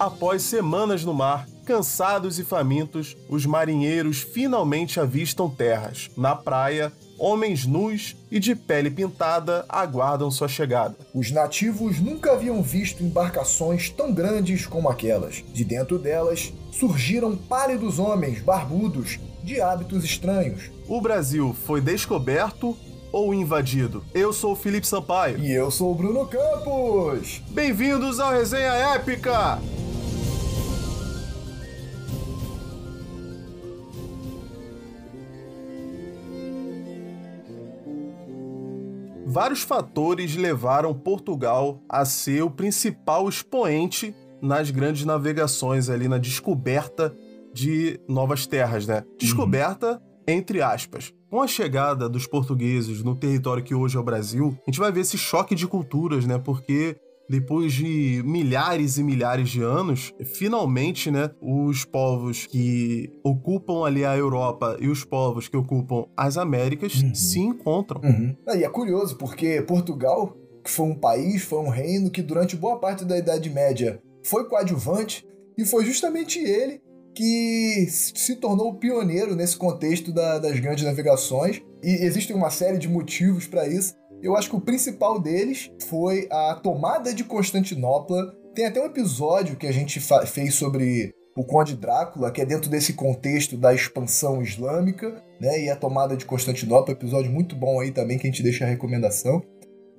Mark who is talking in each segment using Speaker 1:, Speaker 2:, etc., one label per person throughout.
Speaker 1: Após semanas no mar, cansados e famintos, os marinheiros finalmente avistam terras. Na praia, homens nus e de pele pintada aguardam sua chegada.
Speaker 2: Os nativos nunca haviam visto embarcações tão grandes como aquelas. De dentro delas surgiram pálidos homens barbudos de hábitos estranhos.
Speaker 1: O Brasil foi descoberto ou invadido? Eu sou o Felipe Sampaio.
Speaker 2: E eu sou o Bruno Campos.
Speaker 1: Bem-vindos ao Resenha Épica! Vários fatores levaram Portugal a ser o principal expoente nas grandes navegações ali na descoberta de novas terras, né? Descoberta uhum. entre aspas. Com a chegada dos portugueses no território que hoje é o Brasil, a gente vai ver esse choque de culturas, né? Porque depois de milhares e milhares de anos, finalmente, né, os povos que ocupam ali a Europa e os povos que ocupam as Américas uhum. se encontram.
Speaker 2: Uhum. Ah, e é curioso, porque Portugal, que foi um país, foi um reino que durante boa parte da Idade Média foi coadjuvante, e foi justamente ele que se tornou pioneiro nesse contexto da, das grandes navegações. E existem uma série de motivos para isso. Eu acho que o principal deles foi a tomada de Constantinopla. Tem até um episódio que a gente fez sobre o Conde Drácula, que é dentro desse contexto da expansão islâmica, né? E a tomada de Constantinopla, episódio muito bom aí também que a gente deixa a recomendação.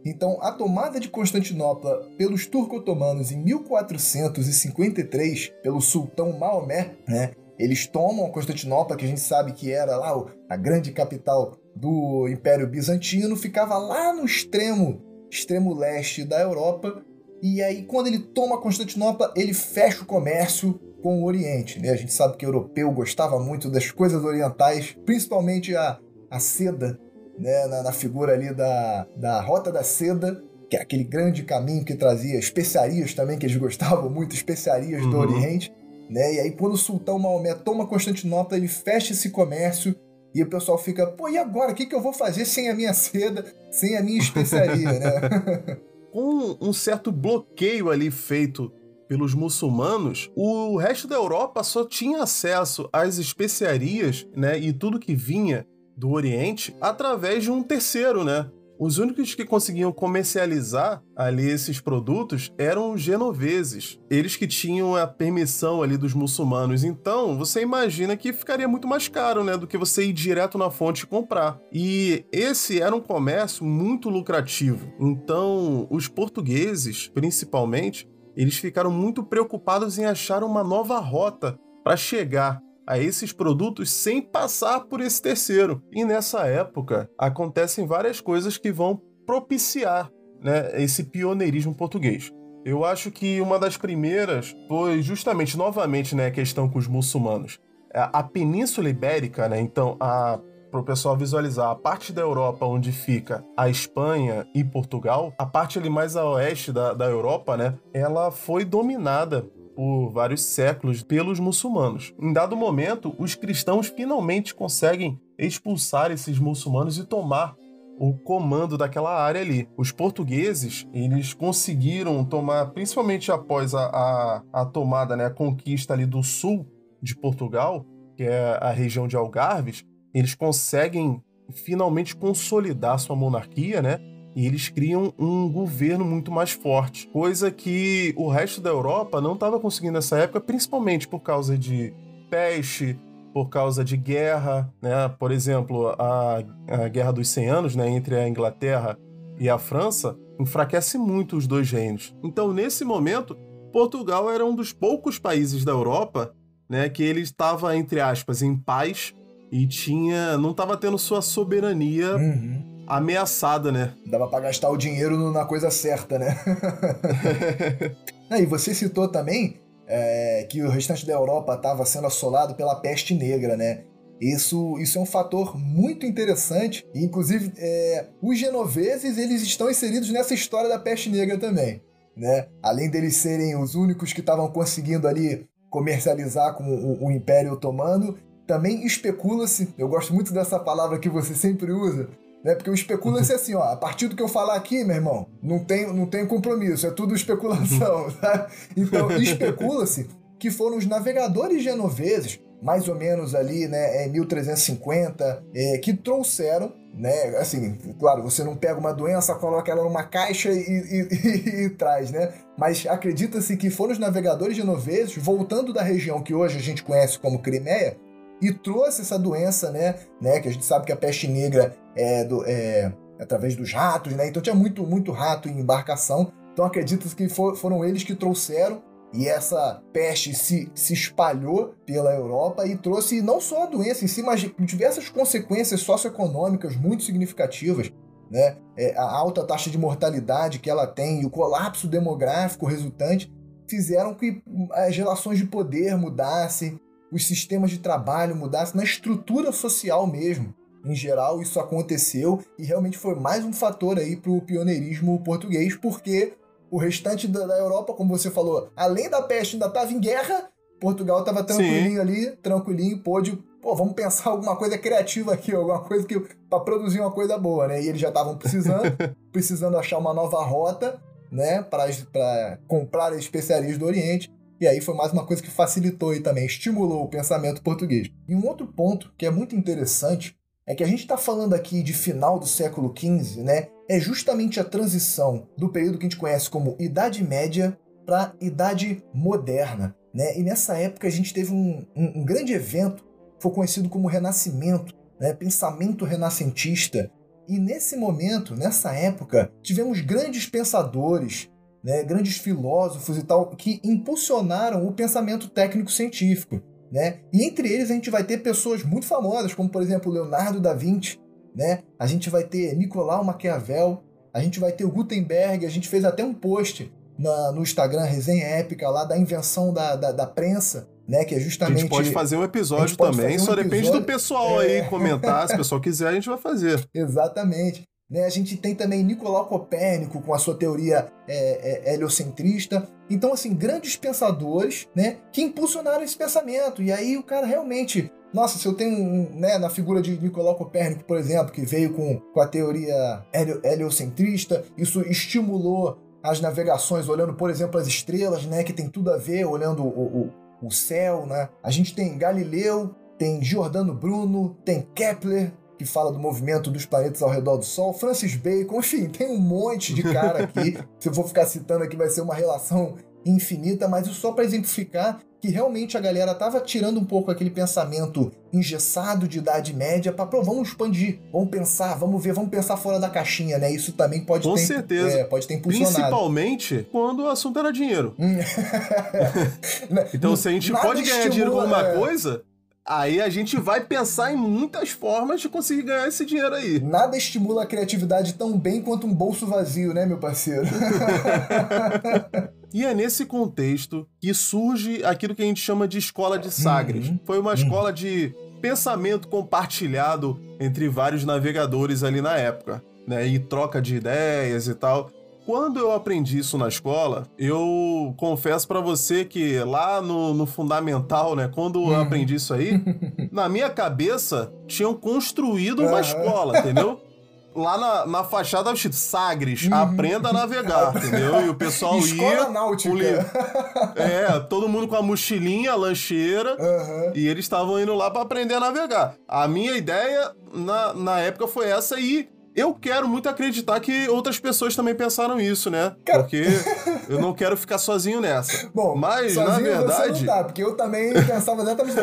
Speaker 2: Então, a tomada de Constantinopla pelos turco-otomanos em 1453 pelo sultão Maomé, né? Eles tomam Constantinopla, que a gente sabe que era lá a grande capital do Império Bizantino, ficava lá no extremo, extremo leste da Europa. E aí, quando ele toma Constantinopla, ele fecha o comércio com o Oriente. Né? A gente sabe que o europeu gostava muito das coisas orientais, principalmente a, a seda, né? na, na figura ali da, da Rota da Seda, que é aquele grande caminho que trazia especiarias também, que eles gostavam muito, especiarias uhum. do Oriente. Né? E aí, quando o sultão Maomé toma Constantinopla, ele fecha esse comércio e o pessoal fica, pô, e agora? O que, que eu vou fazer sem a minha seda, sem a minha especiaria, né?
Speaker 1: Com um certo bloqueio ali feito pelos muçulmanos, o resto da Europa só tinha acesso às especiarias, né, e tudo que vinha do Oriente através de um terceiro, né? Os únicos que conseguiam comercializar ali esses produtos eram os genoveses, eles que tinham a permissão ali dos muçulmanos. Então, você imagina que ficaria muito mais caro, né, do que você ir direto na fonte e comprar. E esse era um comércio muito lucrativo. Então, os portugueses, principalmente, eles ficaram muito preocupados em achar uma nova rota para chegar a esses produtos sem passar por esse terceiro. E nessa época acontecem várias coisas que vão propiciar né, esse pioneirismo português. Eu acho que uma das primeiras foi justamente, novamente, né, a questão com os muçulmanos. A Península Ibérica, né, então, para o pessoal visualizar, a parte da Europa onde fica a Espanha e Portugal, a parte ali mais a oeste da, da Europa, né, ela foi dominada por vários séculos pelos muçulmanos. Em dado momento, os cristãos finalmente conseguem expulsar esses muçulmanos e tomar o comando daquela área ali. Os portugueses, eles conseguiram tomar, principalmente após a, a, a tomada, né, a conquista ali do sul de Portugal, que é a região de Algarves, eles conseguem finalmente consolidar sua monarquia, né? E eles criam um governo muito mais forte, coisa que o resto da Europa não estava conseguindo nessa época, principalmente por causa de peste, por causa de guerra, né? Por exemplo, a, a Guerra dos 100 Anos, né, entre a Inglaterra e a França, enfraquece muito os dois reinos. Então, nesse momento, Portugal era um dos poucos países da Europa, né, que ele estava entre aspas em paz e tinha, não estava tendo sua soberania
Speaker 2: uhum
Speaker 1: ameaçada, né?
Speaker 2: Dava para gastar o dinheiro na coisa certa, né? e você citou também é, que o restante da Europa estava sendo assolado pela peste negra, né? Isso, isso é um fator muito interessante. E, inclusive, é, os genoveses eles estão inseridos nessa história da peste negra também. Né? Além deles serem os únicos que estavam conseguindo ali comercializar com o, o Império Otomano, também especula-se, eu gosto muito dessa palavra que você sempre usa, Né? Porque o especula-se assim, ó, a partir do que eu falar aqui, meu irmão, não tem, não tem compromisso, é tudo especulação. Tá? Então, especula-se que foram os navegadores genoveses, mais ou menos ali, né, em 1350, é, que trouxeram, né, assim, claro, você não pega uma doença, coloca ela numa caixa e, e, e, e traz, né, mas acredita-se que foram os navegadores genoveses, voltando da região que hoje a gente conhece como Crimeia, e trouxe essa doença, né, né, que a gente sabe que a peste negra é, do, é através dos ratos, né, então tinha muito, muito rato em embarcação, então acredita-se que for, foram eles que trouxeram e essa peste se, se espalhou pela Europa e trouxe não só a doença em si, mas diversas consequências socioeconômicas muito significativas. Né? É, a alta taxa de mortalidade que ela tem e o colapso demográfico resultante fizeram que as relações de poder mudassem, os sistemas de trabalho mudassem, na estrutura social mesmo. Em geral, isso aconteceu e realmente foi mais um fator aí para o pioneirismo português, porque o restante da, Europa, como você falou, além da peste, ainda estava em guerra. Portugal estava tranquilinho Sim. ali, tranquilinho, pôde pô, vamos pensar alguma coisa criativa aqui, alguma coisa que para produzir uma coisa boa, né? E eles já estavam precisando, precisando achar uma nova rota, né, para comprar especiarias do Oriente. E aí foi mais uma coisa que facilitou e também estimulou o pensamento português. E um outro ponto que é muito interessante é que a gente está falando aqui de final do século XV, né? É justamente a transição do período que a gente conhece como Idade Média para Idade Moderna, né? E nessa época a gente teve um, um, um grande evento, foi conhecido como Renascimento, né? Pensamento renascentista. E nesse momento, nessa época, tivemos grandes pensadores, né? Grandes filósofos e tal que impulsionaram o pensamento técnico-científico né? E entre eles a gente vai ter pessoas muito famosas, como por exemplo Leonardo da Vinci, né? A gente vai ter Nicolau Maquiavel, a gente vai ter o Gutenberg, a gente fez até um post na, no Instagram, resenha épica lá da invenção da, da, da prensa, né? Que é justamente.
Speaker 1: A gente pode fazer um episódio também, um só episódio... depende do pessoal é... aí comentar. Se o pessoal quiser, a gente vai fazer.
Speaker 2: Exatamente. Né? A gente tem também Nicolau Copérnico com a sua teoria é, é, heliocentrista. Então, assim, grandes pensadores né, que impulsionaram esse pensamento. E aí o cara realmente. Nossa, se eu tenho, né, na figura de Nicolau Copérnico, por exemplo, que veio com, com a teoria heliocentrista, isso estimulou as navegações olhando, por exemplo, as estrelas, né, que tem tudo a ver, olhando o, o, o céu, né? A gente tem Galileu, tem Giordano Bruno, tem Kepler, que fala do movimento dos planetas ao redor do Sol, Francis Bacon, enfim, tem um monte de cara aqui. Se eu for ficar citando aqui, vai ser uma relação infinita, mas isso só para exemplificar que realmente a galera tava tirando um pouco aquele pensamento engessado de idade média para vamos expandir, vamos pensar, vamos ver, vamos pensar fora da caixinha, né? Isso também pode
Speaker 1: Com
Speaker 2: ter,
Speaker 1: certeza.
Speaker 2: É, pode ter impulsionado.
Speaker 1: Principalmente quando o assunto era dinheiro. Hum. então, se a gente Nada pode ganhar dinheiro com alguma é... coisa, Aí a gente vai pensar em muitas formas de conseguir ganhar esse dinheiro aí.
Speaker 2: Nada estimula a criatividade tão bem quanto um bolso vazio, né, meu parceiro?
Speaker 1: e é nesse contexto que surge aquilo que a gente chama de escola de Sagres. Uhum. Foi uma uhum. escola de pensamento compartilhado entre vários navegadores ali na época, né? E troca de ideias e tal. Quando eu aprendi isso na escola, eu confesso para você que lá no, no, fundamental, né, quando eu uhum. aprendi isso aí, na minha cabeça tinham construído uma escola, entendeu? Lá na, na fachada estava escrito Sagres, uhum. aprenda a navegar, entendeu? E o pessoal
Speaker 2: Escola
Speaker 1: ia.
Speaker 2: Náutica.
Speaker 1: É, todo mundo com a mochilinha, a lancheira, uhum. e eles estavam indo lá para aprender a navegar. A minha ideia na, na época foi essa e eu quero muito acreditar que outras pessoas também pensaram isso, né? Cara... Porque eu não quero ficar sozinho nessa.
Speaker 2: Bom, mas na verdade. Você não dá, porque eu também pensava exatamente.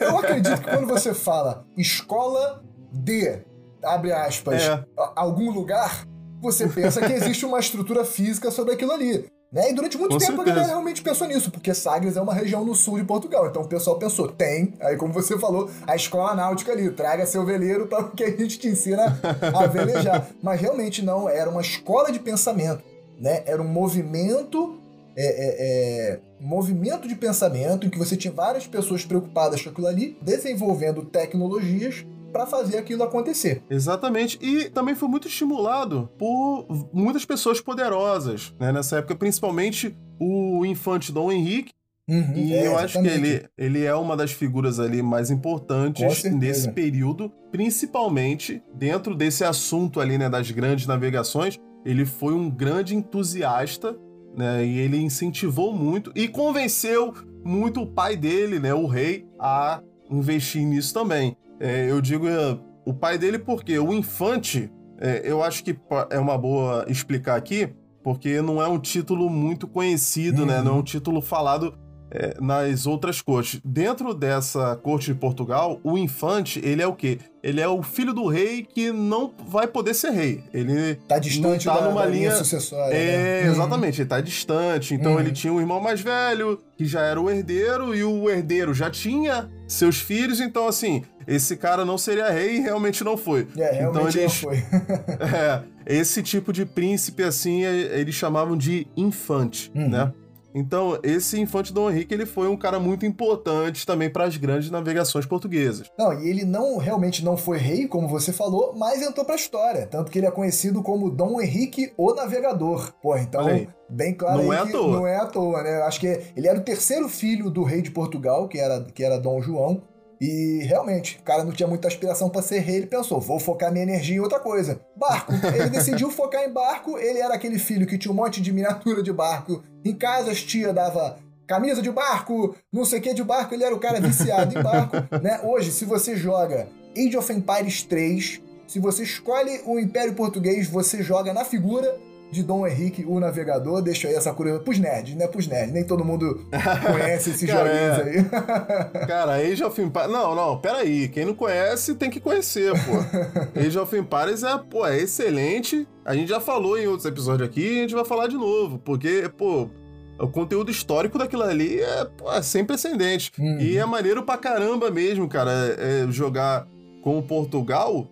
Speaker 2: eu acredito que quando você fala escola de, abre aspas, é. algum lugar, você pensa que existe uma estrutura física sobre aquilo ali. Né? E durante muito Com tempo certeza. a galera realmente pensou nisso, porque Sagres é uma região no sul de Portugal. Então o pessoal pensou, tem, aí como você falou, a escola náutica ali, traga seu veleiro para que a gente te ensina a velejar. Mas realmente não, era uma escola de pensamento, né? Era um movimento é, é, é, movimento de pensamento em que você tinha várias pessoas preocupadas com aquilo ali, desenvolvendo tecnologias para fazer aquilo acontecer.
Speaker 1: Exatamente. E também foi muito estimulado por muitas pessoas poderosas, né? Nessa época, principalmente o infante Dom Henrique, Uhum, e é, eu acho que ele, ele é uma das figuras ali mais importantes nesse período, principalmente dentro desse assunto ali, né, das grandes navegações. Ele foi um grande entusiasta, né, e ele incentivou muito e convenceu muito o pai dele, né, o rei, a investir nisso também. É, eu digo é, o pai dele porque o infante, é, eu acho que é uma boa explicar aqui, porque não é um título muito conhecido, uhum. né? Não é um uhum. título falado é, nas outras cortes. Dentro dessa corte de Portugal, o infante, ele é o quê? Ele é o filho do rei que não vai poder ser rei. Ele
Speaker 2: tá distante
Speaker 1: tá
Speaker 2: da, numa da linha, linha sucessória.
Speaker 1: É, né? Uhum. exatamente, ele tá distante. Então uhum. ele tinha um irmão mais velho, que já era o herdeiro, e o herdeiro já tinha seus filhos, então assim, esse cara não seria rei e realmente não foi.
Speaker 2: É, realmente
Speaker 1: então,
Speaker 2: eles, não foi.
Speaker 1: é, esse tipo de príncipe, assim, eles chamavam de infante, uhum. né? Então, esse infante Dom Henrique, ele foi um cara muito importante também para as grandes navegações portuguesas.
Speaker 2: Não, e ele não realmente não foi rei, como você falou, mas entrou para a história, tanto que ele é conhecido como Dom Henrique o Navegador. Pô, então bem claro
Speaker 1: não é à toa.
Speaker 2: não é à toa, né? Acho que ele era o terceiro filho do rei de Portugal, que era que era Dom João. E realmente, o cara não tinha muita aspiração para ser rei, ele pensou, vou focar minha energia em outra coisa. Barco. Ele decidiu focar em barco, ele era aquele filho que tinha um monte de miniatura de barco. Em casa as tia dava camisa de barco, não sei o que de barco, ele era o cara viciado em barco, né? Hoje, se você joga Age of Empires 3, se você escolhe o Império Português, você joga na figura de Dom Henrique, o Navegador. Deixa aí essa curiosidade pros nerds, né? Pros nerds. Nem todo mundo conhece esses Cara, joguinhos é.
Speaker 1: aí. Cara, Age of Empires... Não, não, peraí. Quem não conhece tem que conhecer, pô. Age of Empires é, pô, é excelente. A gente já falou em outros episódios aqui e a gente vai falar de novo. Porque, pô, o conteúdo histórico daquilo ali é, pô, é sem precedente. Uhum. E é maneiro pra caramba mesmo, cara, é, é jogar com Portugal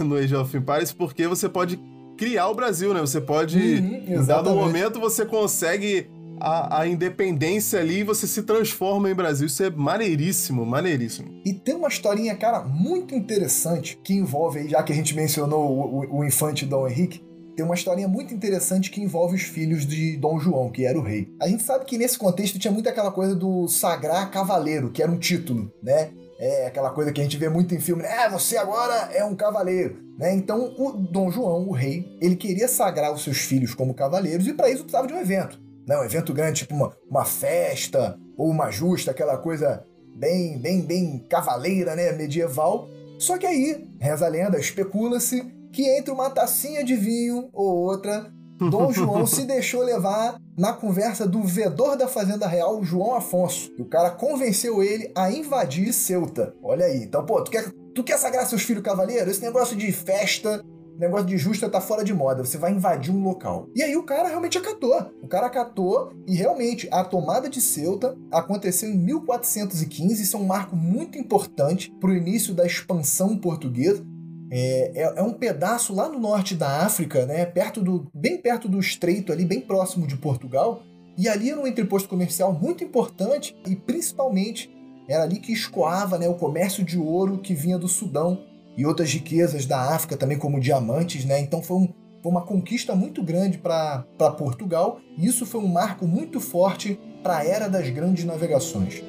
Speaker 1: no Age of Empires, porque você pode criar o Brasil, né? Você pode, uhum, em dado momento, você consegue a, a, independência ali e você se transforma em Brasil. Isso é maneiríssimo, maneiríssimo.
Speaker 2: E tem uma historinha, cara, muito interessante que envolve, já que a gente mencionou o, o, o infante Dom Henrique, tem uma historinha muito interessante que envolve os filhos de Dom João, que era o rei. A gente sabe que nesse contexto tinha muito aquela coisa do sagrar cavaleiro, que era um título, né? É aquela coisa que a gente vê muito em filme, né? É, você agora é um cavaleiro. Né? Então, o Dom João, o rei, ele queria sagrar os seus filhos como cavaleiros e para isso precisava de um evento. Né? Um evento grande, tipo uma, uma festa ou uma justa, aquela coisa bem, bem, bem cavaleira, né? medieval. Só que aí, reza a lenda, especula-se que entre uma tacinha de vinho ou outra, Dom João se deixou levar na conversa do vedor da Fazenda Real, João Afonso. E o cara convenceu ele a invadir Ceuta. Olha aí. Então, pô, tu quer, tu quer sagrar seus filhos cavaleiros? Esse negócio de festa, negócio de justa tá fora de moda. Você vai invadir um local. E aí o cara realmente acatou. O cara acatou e realmente a tomada de Ceuta aconteceu em 1415. Isso é um marco muito importante para o início da expansão portuguesa. É, é, é, um pedaço lá no norte da África, né, perto do, bem perto do estreito, ali bem próximo de Portugal, e ali era um entreposto comercial muito importante e principalmente era ali que escoava né, o comércio de ouro que vinha do Sudão e outras riquezas da África também como diamantes, né? Então foi, um, foi uma conquista muito grande para Portugal e isso foi um marco muito forte para a era das grandes navegações.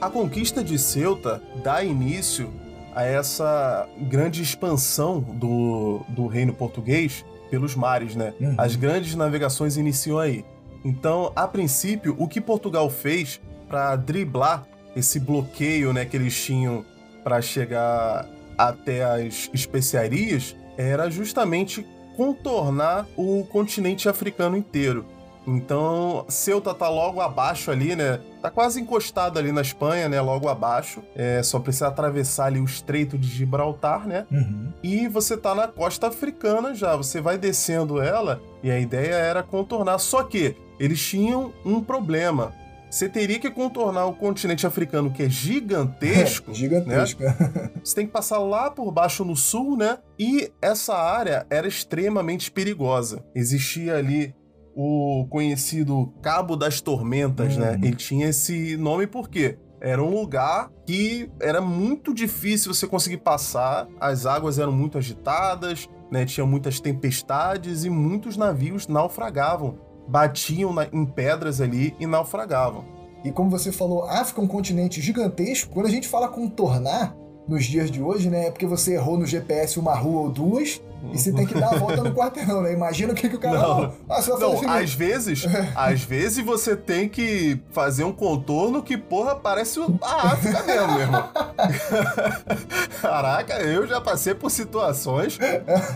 Speaker 1: A conquista de Ceuta dá início a essa grande expansão do, do reino português pelos mares, né? Uhum. As grandes navegações iniciam aí. Então, a princípio, o que Portugal fez para driblar esse bloqueio, né, que eles tinham para chegar até as especiarias era justamente contornar o continente africano inteiro. Então, Ceuta tá logo abaixo ali, né? Tá quase encostado ali na Espanha, né? Logo abaixo. É, só precisa atravessar ali o Estreito de Gibraltar, né? Uhum. E você tá na costa africana já. Você vai descendo ela e a ideia era contornar. Só que eles tinham um problema. Você teria que contornar o continente africano, que é gigantesco.
Speaker 2: É, gigantesco.
Speaker 1: Né? Você tem que passar lá por baixo no sul, né? E essa área era extremamente perigosa. Existia ali o conhecido Cabo das Tormentas, né? uhum. né? Ele tinha esse nome porque Era um lugar que era muito difícil você conseguir passar, as águas eram muito agitadas, né? Tinha muitas tempestades e muitos navios naufragavam, batiam na, em pedras ali e naufragavam.
Speaker 2: E como você falou, África é um continente gigantesco. Quando a gente fala contornar, nos dias de hoje, né? É porque você errou no GPS uma rua ou duas e você tem que dar a volta no quarteirão, né? Imagina o que, que o cara.
Speaker 1: Não, ah, não às vezes, às vezes você tem que fazer um contorno que, porra, parece a África mesmo, meu irmão. Caraca, eu já passei por situações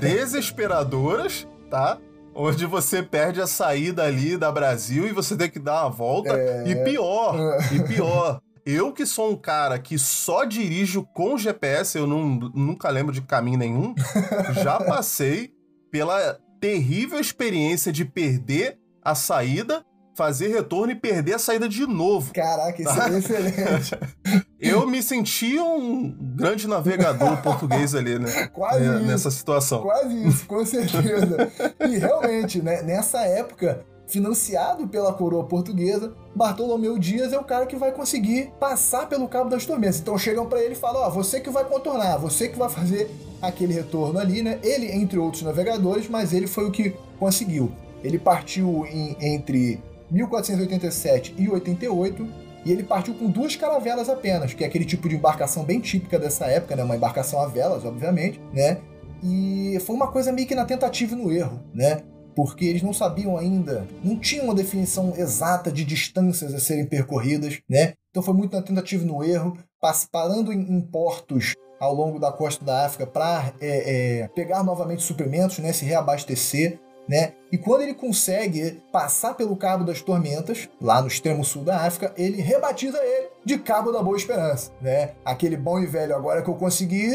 Speaker 1: desesperadoras, tá? Onde você perde a saída ali da Brasil e você tem que dar uma volta. É... E pior, e pior, eu que sou um cara que só dirijo com GPS, eu não, nunca lembro de caminho nenhum, já passei pela terrível experiência de perder a saída, fazer retorno e perder a saída de novo.
Speaker 2: Caraca, isso tá? é excelente.
Speaker 1: eu me senti um grande navegador português ali, né?
Speaker 2: Quase
Speaker 1: é,
Speaker 2: isso.
Speaker 1: Nessa situação.
Speaker 2: Quase isso, com certeza. e realmente, né, nessa época, financiado pela coroa portuguesa, Bartolomeu Dias é o cara que vai conseguir passar pelo Cabo das Tormentas. Então chegam para ele e falam: Ó, oh, você que vai contornar, você que vai fazer aquele retorno ali, né? Ele, entre outros navegadores, mas ele foi o que conseguiu. Ele partiu em, entre 1487 e 88 e ele partiu com duas caravelas apenas, que é aquele tipo de embarcação bem típica dessa época, né? Uma embarcação a velas, obviamente, né? E foi uma coisa meio que na tentativa e no erro, né? Porque eles não sabiam ainda, não tinham uma definição exata de distâncias a serem percorridas, né? Então foi muito na tentativa e no erro, parando em, em portos ao longo da costa da África para é, é, pegar novamente suprimentos, né? Se reabastecer. Né? E quando ele consegue passar pelo Cabo das Tormentas, lá no extremo sul da África, ele rebatiza ele de Cabo da Boa Esperança, né? Aquele bom e velho, agora que eu consegui,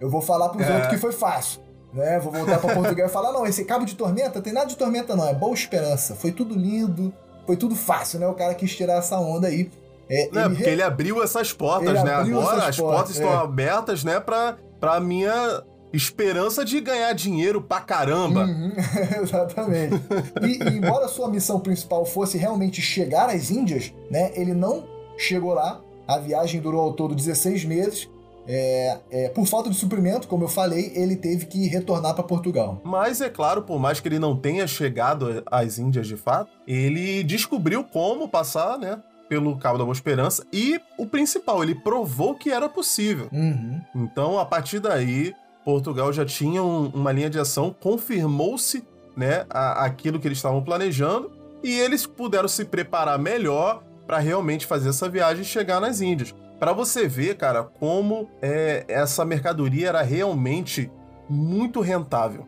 Speaker 2: eu vou falar para os é. outros que foi fácil né? Vou voltar para Portugal e falar: não, esse cabo de tormenta tem nada de tormenta, não. É boa esperança. Foi tudo lindo, foi tudo fácil, né? O cara quis tirar essa onda aí.
Speaker 1: É, não, ele porque re... ele abriu essas portas, ele né? Agora as portas, portas estão é. abertas, né? Pra, pra minha esperança de ganhar dinheiro pra caramba.
Speaker 2: Uhum, exatamente. e, e, embora sua missão principal fosse realmente chegar às Índias, né? Ele não chegou lá. A viagem durou ao todo 16 meses é, é, por falta de suprimento, como eu falei, ele teve que retornar para Portugal.
Speaker 1: Mas é claro, por mais que ele não tenha chegado às Índias de fato, ele descobriu como passar, né? Pelo Cabo da Boa Esperança e o principal, ele provou que era possível.
Speaker 2: Uhum.
Speaker 1: Então, a partir daí, Portugal já tinha um, uma linha de ação, confirmou-se né, a, aquilo que eles estavam planejando e eles puderam se preparar melhor para realmente fazer essa viagem e chegar nas Índias para você ver, cara, como é, essa mercadoria era realmente muito rentável.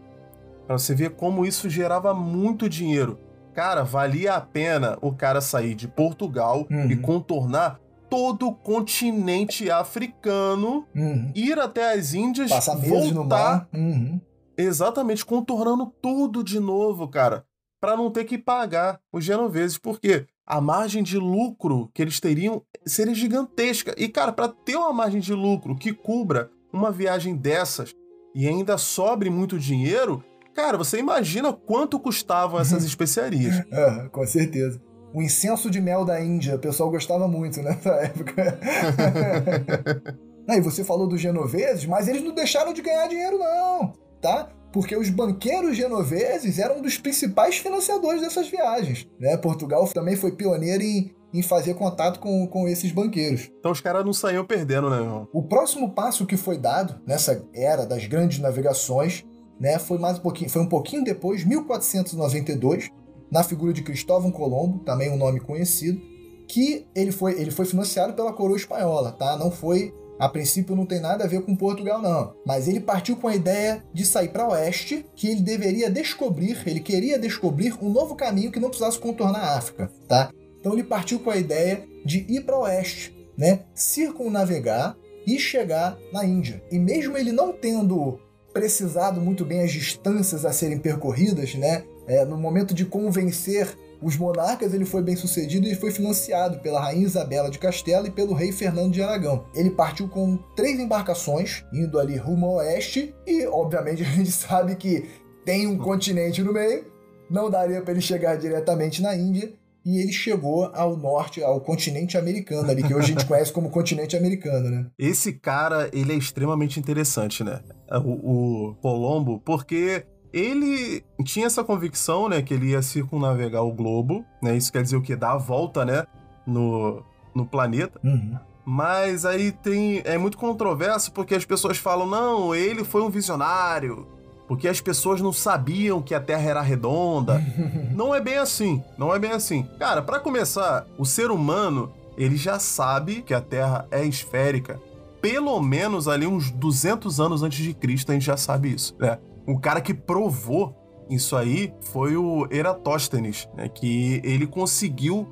Speaker 1: Para você ver como isso gerava muito dinheiro. Cara, valia a pena o cara sair de Portugal uhum. e contornar todo o continente africano,
Speaker 2: uhum.
Speaker 1: ir até as Índias,
Speaker 2: Passar
Speaker 1: voltar.
Speaker 2: Uhum.
Speaker 1: exatamente contornando tudo de novo, cara, para não ter que pagar os genoveses, porque a margem de lucro que eles teriam seria gigantesca. E, cara, para ter uma margem de lucro que cubra uma viagem dessas e ainda sobre muito dinheiro, cara, você imagina quanto custavam essas especiarias.
Speaker 2: é, com certeza. O incenso de mel da Índia, o pessoal gostava muito nessa época. e você falou dos genoveses, mas eles não deixaram de ganhar dinheiro, não, tá? Porque os banqueiros genoveses eram um dos principais financiadores dessas viagens. Né? Portugal também foi pioneiro em, em fazer contato com, com esses banqueiros.
Speaker 1: Então os caras não saíam perdendo, né, irmão?
Speaker 2: O próximo passo que foi dado nessa era das grandes navegações né, foi mais um pouquinho, foi um pouquinho depois, 1492, na figura de Cristóvão Colombo, também um nome conhecido, que ele foi, ele foi financiado pela coroa espanhola, tá? Não foi a princípio não tem nada a ver com Portugal, não. Mas ele partiu com a ideia de sair para oeste, que ele deveria descobrir, ele queria descobrir um novo caminho que não precisasse contornar a África, tá? Então ele partiu com a ideia de ir para oeste, né? Circunnavegar e chegar na Índia. E mesmo ele não tendo precisado muito bem as distâncias a serem percorridas, né? É, no momento de convencer os monarcas ele foi bem sucedido e foi financiado pela rainha Isabela de Castela e pelo rei Fernando de Aragão. Ele partiu com três embarcações, indo ali rumo ao oeste, e obviamente a gente sabe que tem um continente no meio, não daria para ele chegar diretamente na Índia. e ele chegou ao norte, ao continente americano ali, que hoje a gente conhece como continente americano, né?
Speaker 1: Esse cara, ele é extremamente interessante, né? O, o Colombo, porque ele tinha essa convicção, né, que ele ia circunnavegar o globo, né? Isso quer dizer o quê? Dar a volta, né, no, no planeta.
Speaker 2: Uhum.
Speaker 1: Mas aí tem é muito controverso porque as pessoas falam: "Não, ele foi um visionário, porque as pessoas não sabiam que a Terra era redonda. não é bem assim, não é bem assim. Cara, para começar, o ser humano, ele já sabe que a Terra é esférica. Pelo menos ali uns 200 anos antes de Cristo a gente já sabe isso, né? O cara que provou isso aí foi o Eratóstenes, né? Que ele conseguiu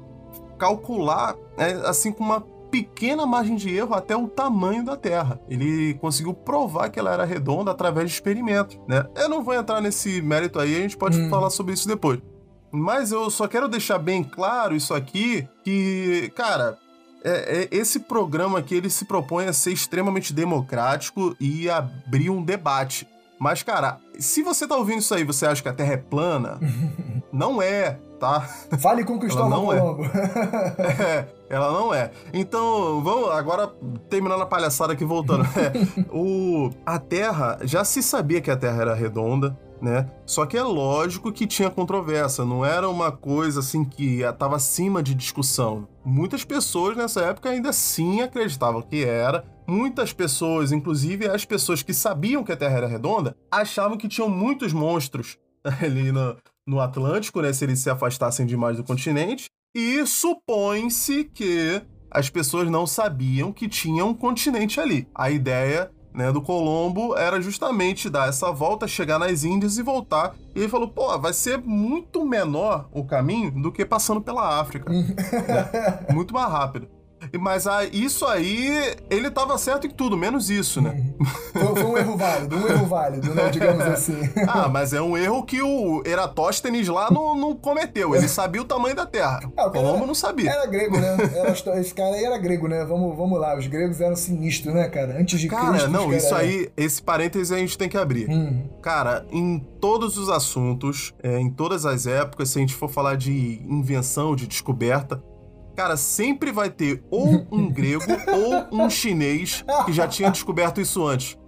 Speaker 1: calcular, né, assim com uma pequena margem de erro até o tamanho da Terra. Ele conseguiu provar que ela era redonda através de experimentos, né? Eu não vou entrar nesse mérito aí, a gente pode hum. falar sobre isso depois. Mas eu só quero deixar bem claro isso aqui, que, cara, é, é, esse programa aqui ele se propõe a ser extremamente democrático e abrir um debate. Mas, cara, se você tá ouvindo isso aí você acha que a Terra é plana, não é tá?
Speaker 2: Fale com Cristóvão Colombo.
Speaker 1: É. é, ela não é. Então, vamos agora terminando a palhaçada aqui, voltando. É, o, a Terra, já se sabia que a Terra era redonda, né? Só que é lógico que tinha controvérsia, não era uma coisa assim que estava acima de discussão. Muitas pessoas nessa época ainda sim acreditavam que era. Muitas pessoas, inclusive as pessoas que sabiam que a Terra era redonda, achavam que tinham muitos monstros ali no, no Atlântico, né, se eles se afastassem demais do continente, e supõe-se que as pessoas não sabiam que tinha um continente ali. A ideia né, do Colombo era justamente dar essa volta, chegar nas Índias e voltar. E ele falou: pô, vai ser muito menor o caminho do que passando pela África. né? Muito mais rápido. Mas ah, isso aí, ele tava certo em tudo, menos isso, né?
Speaker 2: Foi, foi um erro válido, um erro válido, né? Digamos assim.
Speaker 1: ah, mas é um erro que o Eratóstenes lá não, não cometeu. Ele sabia o tamanho da Terra. Ah, o Colombo não sabia.
Speaker 2: Era grego, né? Era, esse cara aí era grego, né? Vamos, vamos lá, os gregos eram sinistros, né, cara? Antes de
Speaker 1: cara,
Speaker 2: Cristo.
Speaker 1: Cara, não, isso aí, esse parêntese a gente tem que abrir.
Speaker 2: Hum.
Speaker 1: Cara, em todos os assuntos, é, em todas as épocas, se a gente for falar de invenção, de descoberta, Cara, sempre vai ter ou um grego ou um chinês que já tinha descoberto isso antes.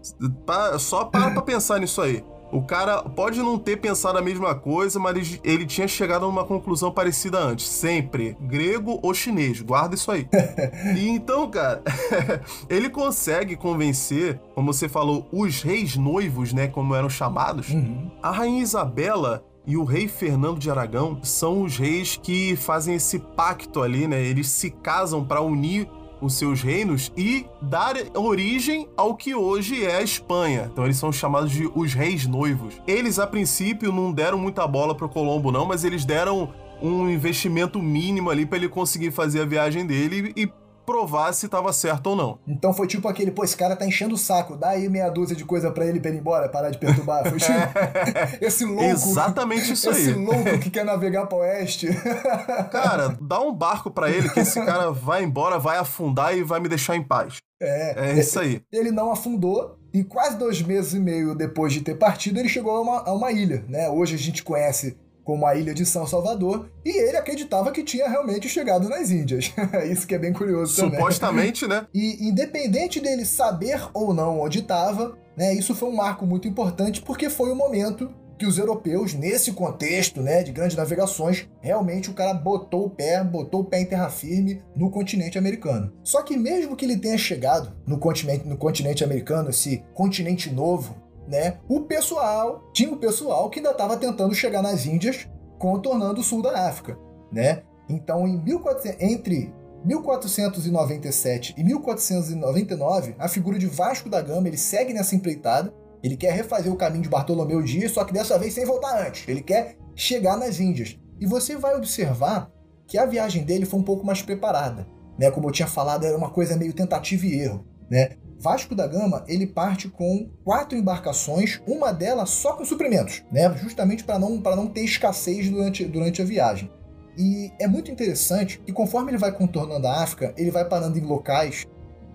Speaker 1: Só para pra pensar nisso aí. O cara pode não ter pensado a mesma coisa, mas ele, tinha chegado a uma conclusão parecida antes. Sempre. Grego ou chinês. Guarda isso aí. e então, cara, ele consegue convencer, como você falou, os reis noivos, né? Como eram chamados.
Speaker 2: Uhum.
Speaker 1: A rainha Isabela e o rei Fernando de Aragão são os reis que fazem esse pacto ali, né? Eles se casam para unir os seus reinos e dar origem ao que hoje é a Espanha. Então eles são chamados de os reis noivos. Eles a princípio não deram muita bola pro Colombo não, mas eles deram um investimento mínimo ali para ele conseguir fazer a viagem dele e provar se tava certo ou não.
Speaker 2: Então foi tipo aquele, pô, esse cara tá enchendo o saco, dá aí meia dúzia de coisa para ele pra ele ir embora, parar de perturbar. Foi tipo, esse louco.
Speaker 1: Exatamente isso
Speaker 2: esse
Speaker 1: aí.
Speaker 2: Esse louco que quer navegar pro oeste.
Speaker 1: cara, dá um barco para ele que esse cara vai embora, vai afundar e vai me deixar em paz.
Speaker 2: É,
Speaker 1: é isso aí.
Speaker 2: Ele não afundou, e quase dois meses e meio depois de ter partido, ele chegou a uma, a uma ilha, né? Hoje a gente conhece como a ilha de São Salvador, e ele acreditava que tinha realmente chegado nas Índias. Isso que é bem curioso
Speaker 1: também. Supostamente, né?
Speaker 2: E independente dele saber ou não onde estava, né, isso foi um marco muito importante porque foi o momento que os europeus, nesse contexto né, de grandes navegações, realmente o cara botou o pé, botou o pé em terra firme no continente americano. Só que mesmo que ele tenha chegado no continente, no continente americano, esse continente novo, né? O pessoal, tinha o pessoal que ainda estava tentando chegar nas Índias, contornando o sul da África, né? Então, em 1400, entre 1497 e 1499, a figura de Vasco da Gama, ele segue nessa empreitada, ele quer refazer o caminho de Bartolomeu Dias, só que dessa vez sem voltar antes. Ele quer chegar nas Índias. E você vai observar que a viagem dele foi um pouco mais preparada, né? Como eu tinha falado, era uma coisa meio tentativa e erro, né? Vasco da Gama ele parte com quatro embarcações, uma delas só com suprimentos, né? justamente para não, não ter escassez durante, durante a viagem. E é muito interessante que conforme ele vai contornando a África, ele vai parando em locais,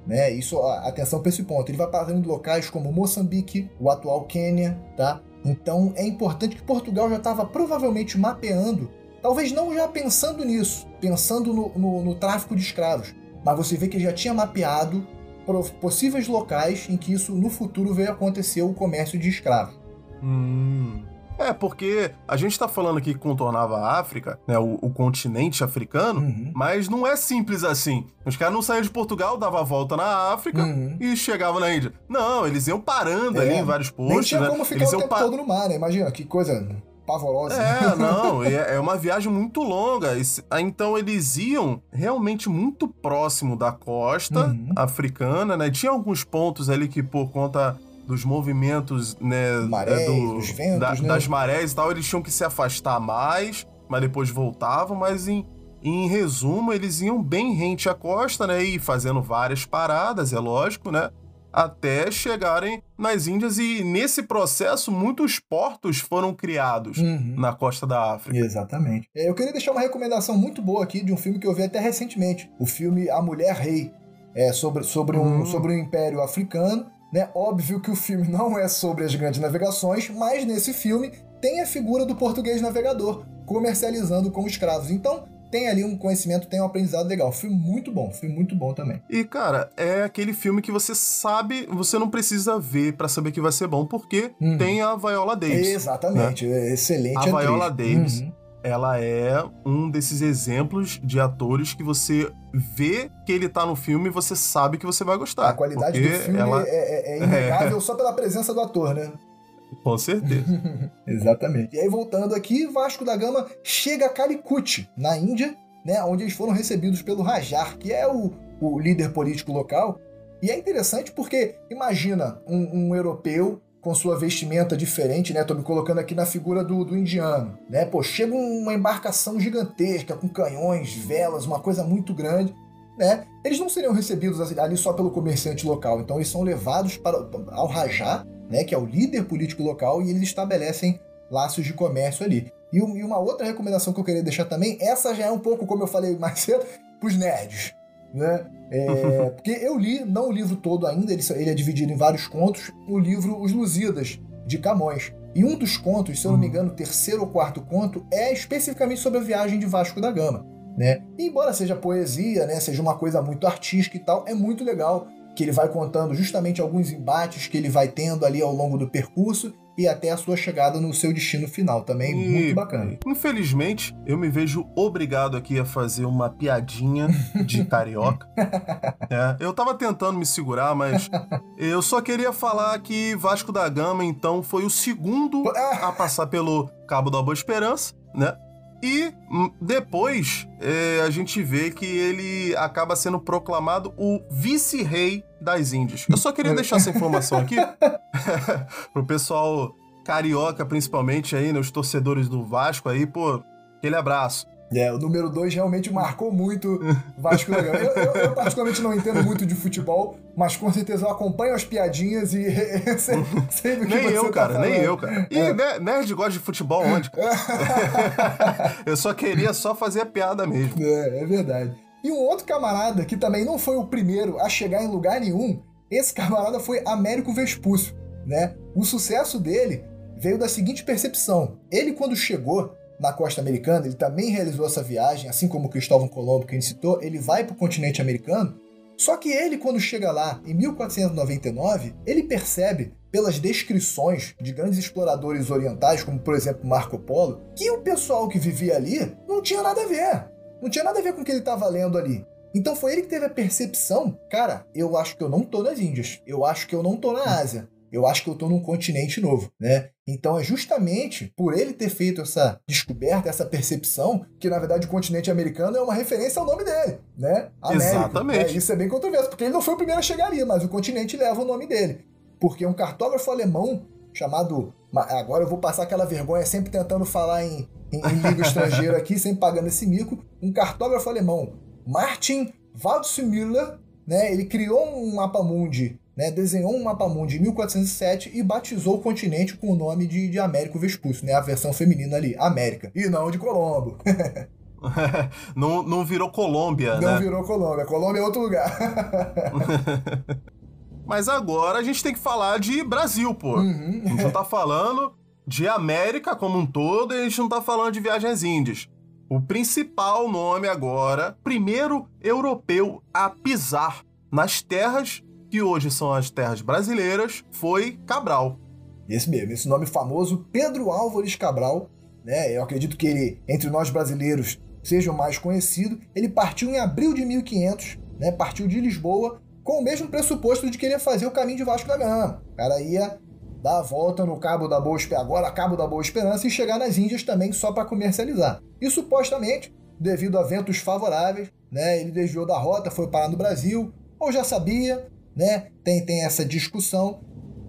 Speaker 2: né? Isso, atenção para esse ponto, ele vai parando em locais como Moçambique, o atual Quênia, tá? Então é importante que Portugal já estava provavelmente mapeando Talvez não já pensando nisso, pensando no, no, no tráfico de escravos, mas você vê que ele já tinha mapeado possíveis locais em que isso no futuro veio acontecer o comércio de escravos.
Speaker 1: Hum. É, porque a gente tá falando aqui que contornava a África, né, o, o continente africano, uhum. mas não é simples assim. Os caras não saíam de Portugal, dava a volta na África uhum. e chegavam na Índia. Não, eles iam parando é, ali em vários postos. Nem
Speaker 2: tinha
Speaker 1: né?
Speaker 2: como ficar
Speaker 1: eles
Speaker 2: o tempo todo no mar, né? Imagina, que coisa pavorosa.
Speaker 1: É, não, é, é uma viagem muito longa. Ah, então eles iam realmente muito próximo da costa uhum. africana, né? Tinha alguns pontos ali que por conta dos movimentos, né,
Speaker 2: Marés,
Speaker 1: do,
Speaker 2: dos ventos, da,
Speaker 1: né? das marés e tal, eles tinham que se afastar mais, mas depois voltavam, mas em, em resumo, eles iam bem rente à costa, né, e fazendo várias paradas, é lógico, né, até chegarem nas Índias e nesse processo muitos portos foram criados uhum. na costa da África.
Speaker 2: Exatamente. É, eu queria deixar uma recomendação muito boa aqui de um filme que eu vi até recentemente, o filme A Mulher Rei, é sobre, sobre, um, uhum. sobre um império africano né? Óbvio que o filme não é sobre as grandes navegações, mas nesse filme tem a figura do português navegador comercializando com escravos. Então, tem ali um conhecimento, tem um aprendizado legal. Filme muito bom, filme muito bom também.
Speaker 1: E, cara, é aquele filme que você sabe, você não precisa ver para saber que vai ser bom, porque uhum. tem a Viola Davis.
Speaker 2: Exatamente, né? É excelente A
Speaker 1: atriz. Viola Davis. Uhum ela é um desses exemplos de atores que você vê que ele tá no filme e você sabe que você vai gostar.
Speaker 2: A qualidade do filme ela... é, é, é inegável é. só pela presença do ator, né?
Speaker 1: Com certeza.
Speaker 2: Exatamente. E aí, voltando aqui, Vasco da Gama chega a Calicut, na Índia, né, onde eles foram recebidos pelo Rajar, que é o, o líder político local. E é interessante porque, imagina um, um europeu com sua vestimenta diferente, né? Tô me colocando aqui na figura do, do indiano, né? Pô, chega uma embarcação gigantesca com canhões, velas, uma coisa muito grande, né? Eles não seriam recebidos ali só pelo comerciante local, então eles são levados para ao Rajá, né? Que é o líder político local e eles estabelecem laços de comércio ali. E, uma outra recomendação que eu queria deixar também, essa já é um pouco, como eu falei mais cedo, pros nerds, né? É, porque eu li, não o livro todo ainda, ele, ele, é dividido em vários contos, o livro Os Lusíadas, de Camões. E um dos contos, se eu não me uhum. engano, o terceiro ou quarto conto, é especificamente sobre a viagem de Vasco da Gama. Né? E embora seja poesia, né, seja uma coisa muito artística e tal, é muito legal que ele vai contando justamente alguns embates que ele vai tendo ali ao longo do percurso e até a sua chegada no seu destino final. Também e, muito bacana.
Speaker 1: Infelizmente, eu me vejo obrigado aqui a fazer uma piadinha de carioca. é, eu tava tentando me segurar, mas eu só queria falar que Vasco da Gama, então, foi o segundo a passar pelo Cabo da Boa Esperança, né? E hum, depois é, a gente vê que ele acaba sendo proclamado o vice-rei das Índias. Eu só queria deixar essa informação aqui pro pessoal carioca, principalmente aí, né, os torcedores do Vasco aí, pô, aquele abraço.
Speaker 2: É, o número 2 realmente marcou muito Vasco da Gama. Eu, eu, eu, particularmente não entendo muito de futebol, mas com certeza eu acompanho as piadinhas e sei, sei do que
Speaker 1: Nem eu,
Speaker 2: tá
Speaker 1: cara,
Speaker 2: falando.
Speaker 1: nem eu, cara. E é. nerd gosta de futebol onde? eu só queria só fazer a piada mesmo.
Speaker 2: É, é verdade. E um outro camarada que também não foi o primeiro a chegar em lugar nenhum, esse camarada foi Américo Vespúcio, né? O sucesso dele veio da seguinte percepção. Ele, quando chegou, na costa americana, ele também realizou essa viagem, assim como Cristóvão Colombo, que a gente citou, ele vai para o continente americano. Só que ele, quando chega lá, em 1499, ele percebe, pelas descrições de grandes exploradores orientais, como por exemplo Marco Polo, que o pessoal que vivia ali não tinha nada a ver. Não tinha nada a ver com o que ele estava lendo ali. Então foi ele que teve a percepção, cara, eu acho que eu não tô nas Índias, eu acho que eu não tô na Ásia, eu acho que eu estou num continente novo, né? Então é justamente por ele ter feito essa descoberta, essa percepção, que na verdade o continente americano é uma referência ao nome dele, né?
Speaker 1: América. Exatamente.
Speaker 2: É, isso é bem controverso, porque ele não foi o primeiro a chegar ali, mas o continente leva o nome dele. Porque um cartógrafo alemão chamado. Agora eu vou passar aquela vergonha sempre tentando falar em, em, em língua estrangeira aqui, sempre pagando esse mico. Um cartógrafo alemão, Martin Waldseemüller, né? Ele criou um mapa mundi né, desenhou um mapa mundo em 1407 e batizou o continente com o nome de, de Américo Vespúcio, né, a versão feminina ali, América, e não de Colombo.
Speaker 1: não, não virou Colômbia,
Speaker 2: não
Speaker 1: né?
Speaker 2: Não virou Colômbia, Colômbia é outro lugar.
Speaker 1: Mas agora a gente tem que falar de Brasil, pô. Uhum. A gente não tá falando de América como um todo e a gente não tá falando de viagens índias. o principal nome agora, primeiro europeu a pisar nas terras que hoje são as terras brasileiras, foi Cabral.
Speaker 2: Esse mesmo, esse nome famoso, Pedro Álvares Cabral, né? Eu acredito que ele, entre nós brasileiros, seja o mais conhecido. Ele partiu em abril de 1500, né? Partiu de Lisboa com o mesmo pressuposto de querer fazer o caminho de Vasco da Gama. O cara ia dar a volta no Cabo da Boa Esperança, agora Cabo da Boa Esperança e chegar nas Índias também só para comercializar. E supostamente, devido a ventos favoráveis, né, ele desviou da rota, foi parar no Brasil, ou já sabia, né? Tem, tem essa discussão.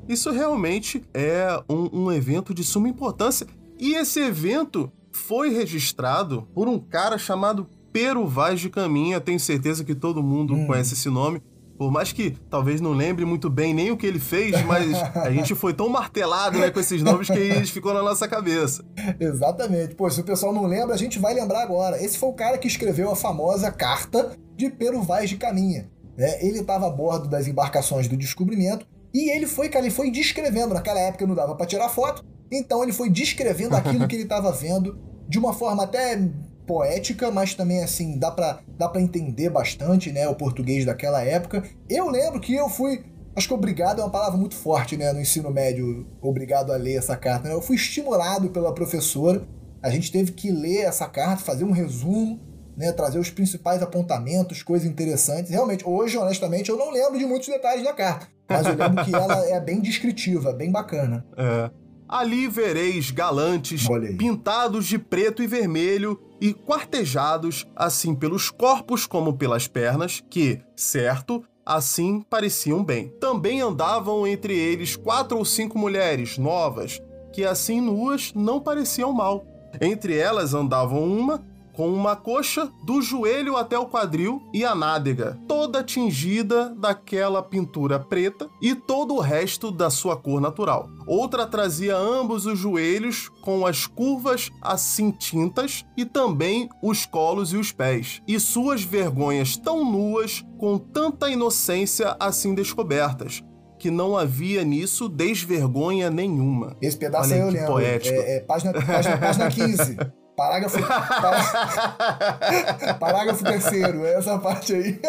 Speaker 1: Isso realmente é um, um evento de suma importância. E esse evento foi registrado por um cara chamado Pero Vaz de Caminha. Tenho certeza que todo mundo hum. conhece esse nome. Por mais que talvez não lembre muito bem nem o que ele fez, mas a gente foi tão martelado né, com esses nomes que eles ficou na nossa cabeça.
Speaker 2: Exatamente. Pô, se o pessoal não lembra, a gente vai lembrar agora. Esse foi o cara que escreveu a famosa carta de Pero Vaz de Caminha. Né? Ele estava a bordo das embarcações do descobrimento e ele foi, cara, ele foi descrevendo. Naquela época não dava para tirar foto, então ele foi descrevendo aquilo que ele estava vendo de uma forma até poética, mas também assim dá para dá entender bastante, né, o português daquela época. Eu lembro que eu fui Acho que obrigado é uma palavra muito forte, né, no ensino médio, obrigado a ler essa carta. Né? Eu fui estimulado pela professora, a gente teve que ler essa carta, fazer um resumo, né, trazer os principais apontamentos, coisas interessantes. Realmente, hoje, honestamente, eu não lembro de muitos detalhes da carta, mas eu lembro que ela é bem descritiva, bem bacana.
Speaker 1: É. Ali vereis galantes, pintados de preto e vermelho e quartejados assim pelos corpos como pelas pernas, que, certo, assim pareciam bem. Também andavam entre eles quatro ou cinco mulheres novas, que assim nuas não pareciam mal. Entre elas andavam uma com uma coxa do joelho até o quadril e a nádega, toda tingida daquela pintura preta e todo o resto da sua cor natural. Outra trazia ambos os joelhos com as curvas assim tintas e também os colos e os pés, e suas vergonhas tão nuas, com tanta inocência assim descobertas, que não havia nisso desvergonha nenhuma.
Speaker 2: Esse pedaço Olha aí eu lembro. Poético. É, é, página, página, página 15. Parágrafo. Parágrafo terceiro, é essa parte aí.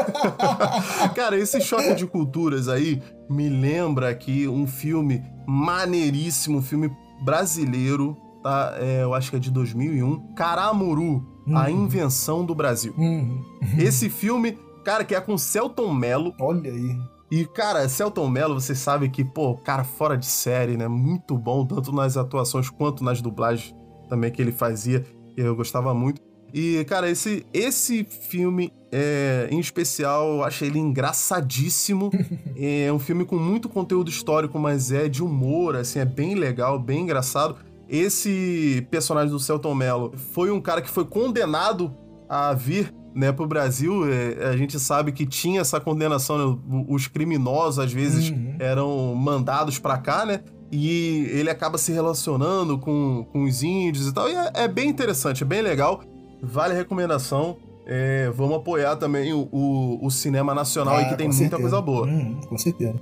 Speaker 1: Cara, esse choque de culturas aí me lembra aqui um filme maneiríssimo, um filme brasileiro, tá? É, eu acho que é de 2001. Caramuru, uhum. A Invenção do Brasil. Uhum. Esse filme, cara, que é com Celton Mello.
Speaker 2: Olha aí.
Speaker 1: E, cara, Celton Mello, você sabe que, pô, cara fora de série, né? Muito bom, tanto nas atuações quanto nas dublagens também que ele fazia eu gostava muito. E, cara, esse, esse filme é, em especial, eu achei ele engraçadíssimo. é um filme com muito conteúdo histórico, mas é de humor, assim, é bem legal, bem engraçado. Esse personagem do Celton Mello foi um cara que foi condenado a vir né, pro Brasil. É, a gente sabe que tinha essa condenação, né? os criminosos às vezes uhum. eram mandados para cá, né? E ele acaba se relacionando com, com os índios e tal. E é, é bem interessante, é bem legal. Vale a recomendação. É, vamos apoiar também o, o, o cinema nacional ah, aí, que tem muita coisa boa.
Speaker 2: Hum, com certeza.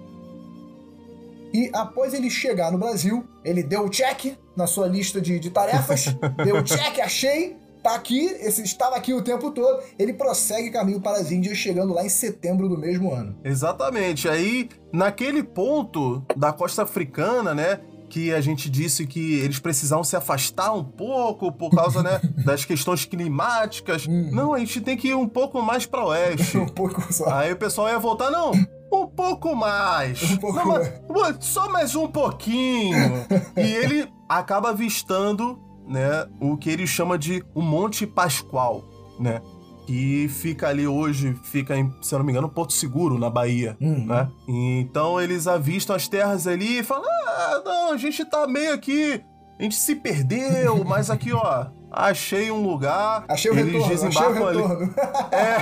Speaker 2: E após ele chegar no Brasil, ele deu o check na sua lista de, de tarefas, deu o check, achei, tá aqui, esse estava aqui o tempo todo. Ele prossegue caminho para as Índias, chegando lá em setembro do mesmo ano.
Speaker 1: Exatamente. Aí, naquele ponto da costa africana, né? que a gente disse que eles precisavam se afastar um pouco por causa né, das questões climáticas. Uhum. Não, a gente tem que ir um pouco mais para oeste.
Speaker 2: um pouco só.
Speaker 1: Aí o pessoal ia voltar, não. Um pouco mais.
Speaker 2: Um pouco não,
Speaker 1: mais. Só mais um pouquinho. e ele acaba avistando né, o que ele chama de o Monte Pascoal, né? Que fica ali hoje, fica em, se eu não me engano, Porto Seguro, na Bahia, uhum. né? Então eles avistam as terras ali e falam: ah, não, a gente tá meio aqui, a gente se perdeu, mas aqui, ó, achei um lugar.
Speaker 2: Achei o eles retorno, desembarcam achei o retorno.
Speaker 1: ali. É.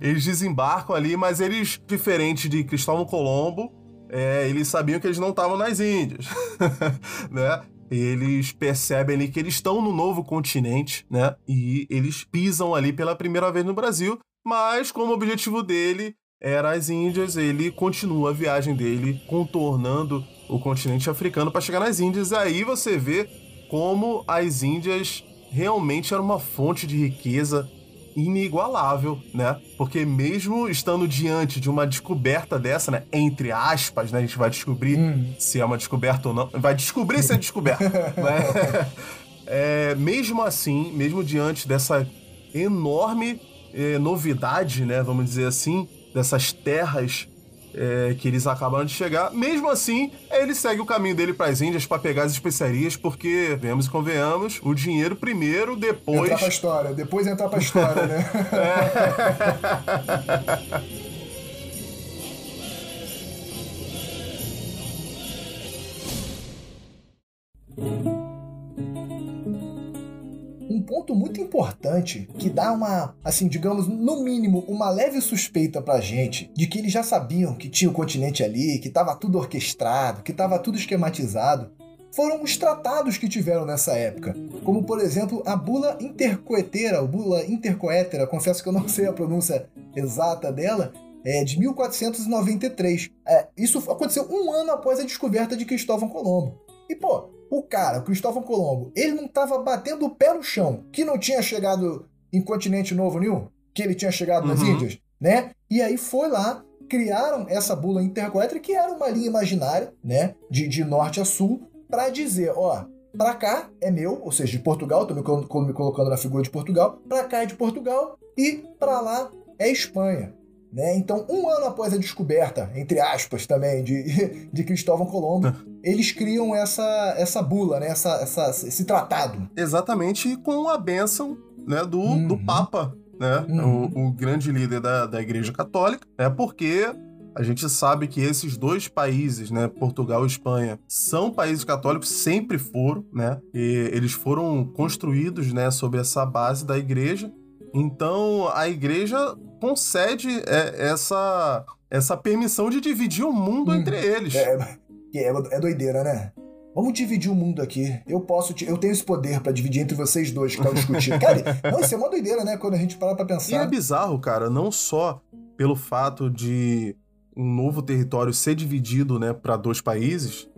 Speaker 1: eles desembarcam ali, mas eles, diferente de Cristóvão Colombo, é, eles sabiam que eles não estavam nas Índias, né? Eles percebem ali que eles estão no novo continente, né? E eles pisam ali pela primeira vez no Brasil, mas como o objetivo dele era as Índias, ele continua a viagem dele contornando o continente africano para chegar nas Índias. Aí você vê como as Índias realmente era uma fonte de riqueza inigualável, né? Porque mesmo estando diante de uma descoberta dessa, né? Entre aspas, né? A gente vai descobrir hum. se é uma descoberta ou não. Vai descobrir se é descoberta. né? é, mesmo assim, mesmo diante dessa enorme eh, novidade, né? Vamos dizer assim, dessas terras é, que eles acabaram de chegar. Mesmo assim, ele segue o caminho dele para as Índias para pegar as especiarias, porque, vemos e convenhamos, o dinheiro primeiro, depois.
Speaker 2: Entrar pra história, depois entrar pra história, né? é. Ponto muito importante que dá uma, assim, digamos, no mínimo, uma leve suspeita pra gente de que eles já sabiam que tinha o continente ali, que estava tudo orquestrado, que estava tudo esquematizado, foram os tratados que tiveram nessa época, como por exemplo a bula intercoetera, ou bula intercoétera, confesso que eu não sei a pronúncia exata dela, é de 1493. É, isso aconteceu um ano após a descoberta de Cristóvão Colombo. E pô, o cara, o Cristóvão Colombo, ele não estava batendo o pé no chão, que não tinha chegado em continente novo nenhum, que ele tinha chegado nas uhum. Índias, né? E aí foi lá, criaram essa bula intercoétrica, que era uma linha imaginária, né, de, de norte a sul, para dizer, ó, para cá é meu, ou seja, de Portugal, tô me, me colocando na figura de Portugal, para cá é de Portugal e para lá é Espanha. Né? Então, um ano após a descoberta, entre aspas também, de, de Cristóvão Colombo, eles criam essa, essa bula, né? essa, essa, esse tratado.
Speaker 1: Exatamente com a bênção né, do, uhum. do Papa, né? Uhum. O, o, grande líder da, da Igreja Católica, é porque a gente sabe que esses dois países, né, Portugal e Espanha, são países católicos, sempre foram, né? E eles foram construídos, né, sobre essa base da igreja. Então, a igreja concede é, essa, essa permissão de dividir o mundo hum, entre eles.
Speaker 2: É, é, é doideira, né? Vamos dividir o mundo aqui. Eu posso, eu tenho esse poder para dividir entre vocês dois que estão discutindo. cara, não, isso é uma doideira, né? Quando a gente para pra pensar.
Speaker 1: E é bizarro, cara, não só pelo fato de um novo território ser dividido, né, para dois países,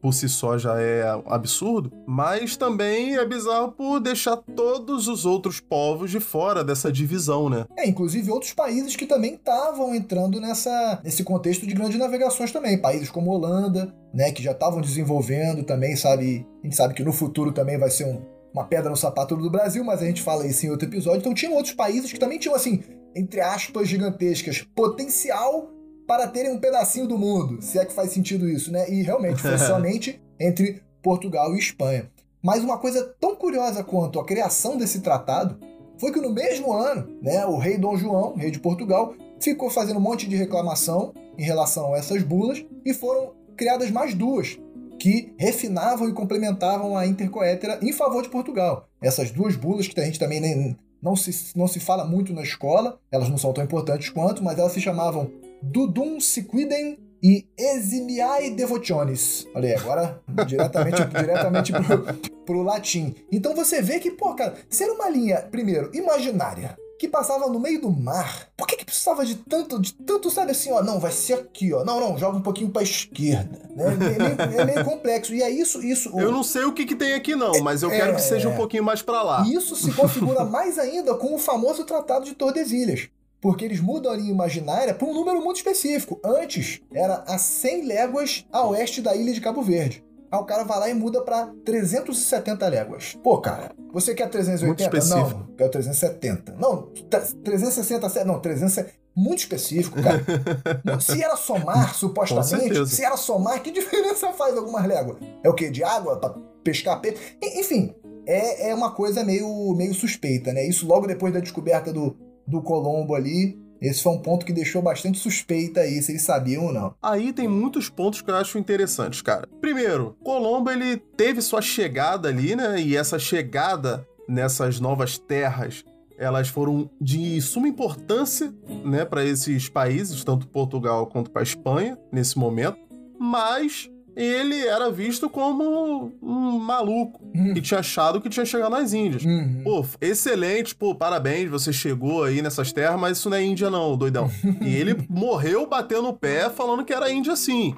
Speaker 1: por si só já é absurdo, mas também é bizarro por deixar todos os outros povos de fora dessa divisão, né?
Speaker 2: É, inclusive outros países que também estavam entrando nessa, nesse contexto de grandes navegações também, países como Holanda, né, que já estavam desenvolvendo também, sabe? A gente sabe que no futuro também vai ser um, uma pedra no sapato do Brasil, mas a gente fala isso em outro episódio. Então tinham outros países que também tinham assim, entre aspas gigantescas, potencial para terem um pedacinho do mundo, se é que faz sentido isso, né? E realmente foi somente entre Portugal e Espanha. Mas uma coisa tão curiosa quanto a criação desse tratado foi que no mesmo ano, né, o rei Dom João, rei de Portugal, ficou fazendo um monte de reclamação em relação a essas bulas e foram criadas mais duas que refinavam e complementavam a intercoétera em favor de Portugal. Essas duas bulas que a gente também nem, não, se, não se fala muito na escola, elas não são tão importantes quanto, mas elas se chamavam Dudum Siquidem e Eximiae Devotionis. Olha aí, agora diretamente, diretamente pro, pro latim. Então você vê que, pô, cara, ser uma linha, primeiro, imaginária, que passava no meio do mar. Por que, que precisava de tanto, de tanto, sabe assim, ó, não, vai ser aqui, ó. Não, não, joga um pouquinho pra esquerda. Né? É, meio, é meio complexo. E é isso, isso.
Speaker 1: Eu não sei o que, que tem aqui, não, mas eu é, quero que seja um pouquinho mais para lá.
Speaker 2: Isso se configura mais ainda com o famoso Tratado de Tordesilhas porque eles mudam a linha imaginária para um número muito específico. Antes era a 100 léguas a oeste da ilha de Cabo Verde. Aí o cara vai lá e muda para 370 léguas. Pô, cara, você quer 380? Não, quer 370. Não, 360, não, 370. Muito específico, cara. se era somar, supostamente, se era somar, que diferença faz algumas léguas? É o quê? De água para pescar peixe? Enfim, é, é uma coisa meio, meio suspeita, né? Isso logo depois da descoberta do, do Colombo ali. Esse foi um ponto que deixou bastante suspeita aí, se eles sabiam ou não.
Speaker 1: Aí tem muitos pontos que eu acho interessantes, cara. Primeiro, Colombo ele teve sua chegada ali, né? E essa chegada nessas novas terras, elas foram de suma importância, né, para esses países, tanto Portugal quanto para Espanha nesse momento. Mas ele era visto como um maluco uhum. que tinha achado que tinha chegado nas Índias. Uhum. Pô, excelente, pô, parabéns, você chegou aí nessas terras, mas isso não é Índia não, doidão. e ele morreu batendo o pé falando que era Índia sim.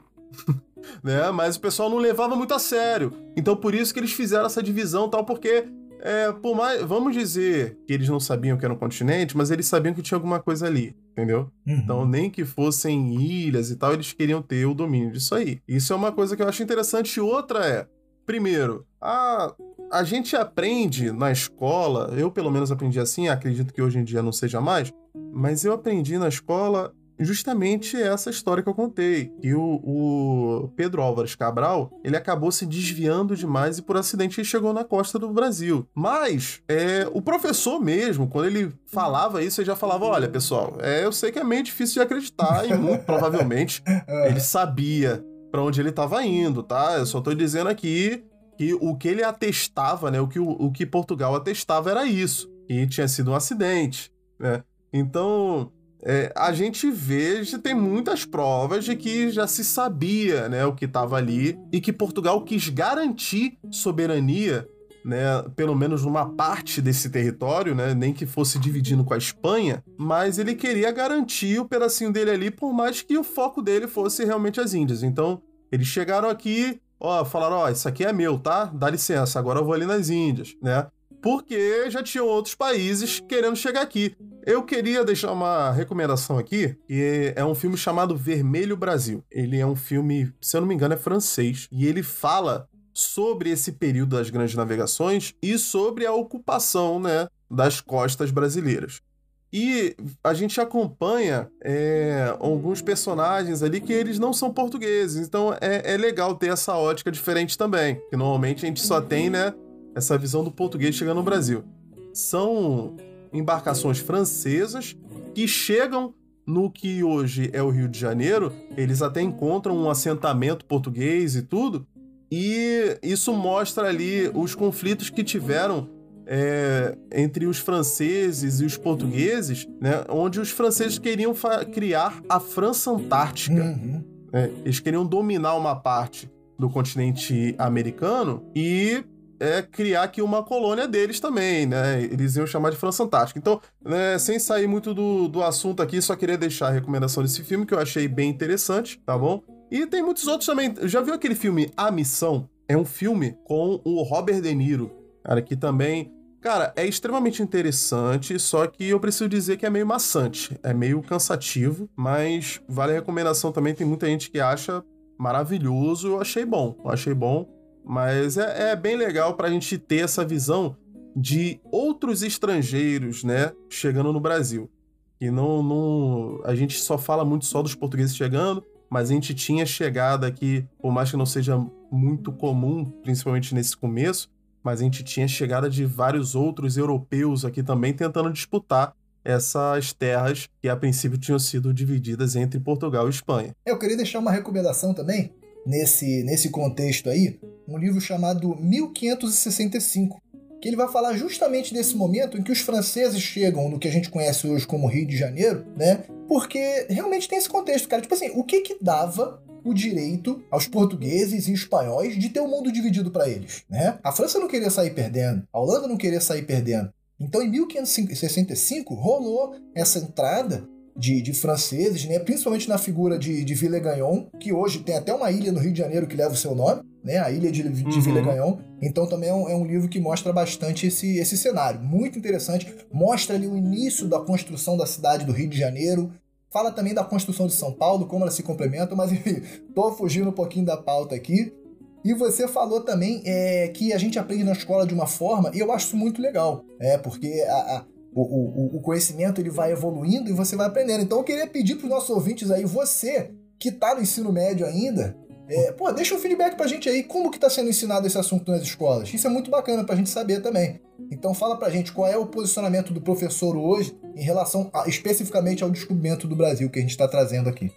Speaker 1: né? Mas o pessoal não levava muito a sério. Então por isso que eles fizeram essa divisão tal, porque é, por mais. Vamos dizer que eles não sabiam que era um continente, mas eles sabiam que tinha alguma coisa ali, entendeu? Uhum. Então, nem que fossem ilhas e tal, eles queriam ter o domínio disso aí. Isso é uma coisa que eu acho interessante. E outra é, primeiro, a, a gente aprende na escola, eu pelo menos aprendi assim, acredito que hoje em dia não seja mais, mas eu aprendi na escola justamente essa história que eu contei. Que o, o, Pedro Álvares Cabral, ele acabou se desviando demais e por acidente ele chegou na costa do Brasil. Mas é, o professor mesmo, quando ele falava isso, ele já falava, olha, pessoal, é, eu sei que é meio difícil de acreditar e muito provavelmente ele sabia para onde ele estava indo, tá? Eu só tô dizendo aqui que o que ele atestava, né, o que, o, o que Portugal atestava era isso, que tinha sido um acidente, né? Então, é, a gente vê, tem muitas provas de que já se sabia né, o que estava ali e que Portugal quis garantir soberania, né, pelo menos numa parte desse território, né, nem que fosse dividindo com a Espanha, mas ele queria garantir o pedacinho dele ali, por mais que o foco dele fosse realmente as Índias. Então, eles chegaram aqui, ó, falaram, ó, isso aqui é meu, tá? Dá licença, agora eu vou ali nas Índias, né? Porque já tinham outros países querendo chegar aqui. Eu queria deixar uma recomendação aqui, que é um filme chamado Vermelho Brasil. Ele é um filme, se eu não me engano, é francês, e ele fala sobre esse período das grandes navegações e sobre a ocupação né, das costas brasileiras. E a gente acompanha é, alguns personagens ali que eles não são portugueses, então é, é legal ter essa ótica diferente também. Que normalmente a gente só tem, né, essa visão do português chegando no Brasil. São embarcações francesas que chegam no que hoje é o Rio de Janeiro, eles até encontram um assentamento português e tudo, e isso mostra ali os conflitos que tiveram é, entre os franceses e os portugueses, né, onde os franceses queriam criar a França Antártica. Uhum. Né, eles queriam dominar uma parte do continente americano e é criar aqui uma colônia deles também, né? Eles iam chamar de França Antártica. Então, né, sem sair muito do, do assunto aqui, só queria deixar a recomendação desse filme, que eu achei bem interessante, tá bom? E tem muitos outros também. Já viu aquele filme A Missão? É um filme com o Robert De Niro, cara, que também. Cara, é extremamente interessante, só que eu preciso dizer que é meio maçante, é meio cansativo, mas vale a recomendação também. Tem muita gente que acha maravilhoso, eu achei bom, eu achei bom. Mas é, é bem legal para a gente ter essa visão de outros estrangeiros, né, chegando no Brasil. E não, não, a gente só fala muito só dos portugueses chegando, mas a gente tinha chegada aqui, por mais que não seja muito comum, principalmente nesse começo, mas a gente tinha chegada de vários outros europeus aqui também tentando disputar essas terras que a princípio tinham sido divididas entre Portugal e Espanha.
Speaker 2: Eu queria deixar uma recomendação também nesse, nesse contexto aí, um livro chamado 1565, que ele vai falar justamente desse momento em que os franceses chegam no que a gente conhece hoje como Rio de Janeiro, né? Porque realmente tem esse contexto, cara. Tipo assim, o que que dava o direito aos portugueses e espanhóis de ter o mundo dividido para eles, né? A França não queria sair perdendo, a Holanda não queria sair perdendo. Então, em 1565, rolou essa entrada de, de, franceses, né? principalmente na figura de, de Villegagnon, que hoje tem até uma ilha no Rio de Janeiro que leva o seu nome, né? a ilha de, de uhum. Villegagnon. Então também é um, é um, livro que mostra bastante esse, esse cenário. Muito interessante. Mostra ali o início da construção da cidade do Rio de Janeiro. Fala também da construção de São Paulo, como elas se complementam, mas enfim, tô fugindo um pouquinho da pauta aqui. E você falou também é, que a gente aprende na escola de uma forma, e eu acho isso muito legal, é porque a, a o, o, o conhecimento ele vai evoluindo e você vai aprendendo. Então eu queria pedir para os nossos ouvintes aí, você que está no ensino médio ainda, é, pô, deixa um feedback pra gente aí, como que tá sendo ensinado esse assunto nas escolas? Isso é muito bacana pra gente saber também. Então fala pra gente qual é o posicionamento do professor hoje em relação a, especificamente ao descobrimento do Brasil que a gente está trazendo aqui.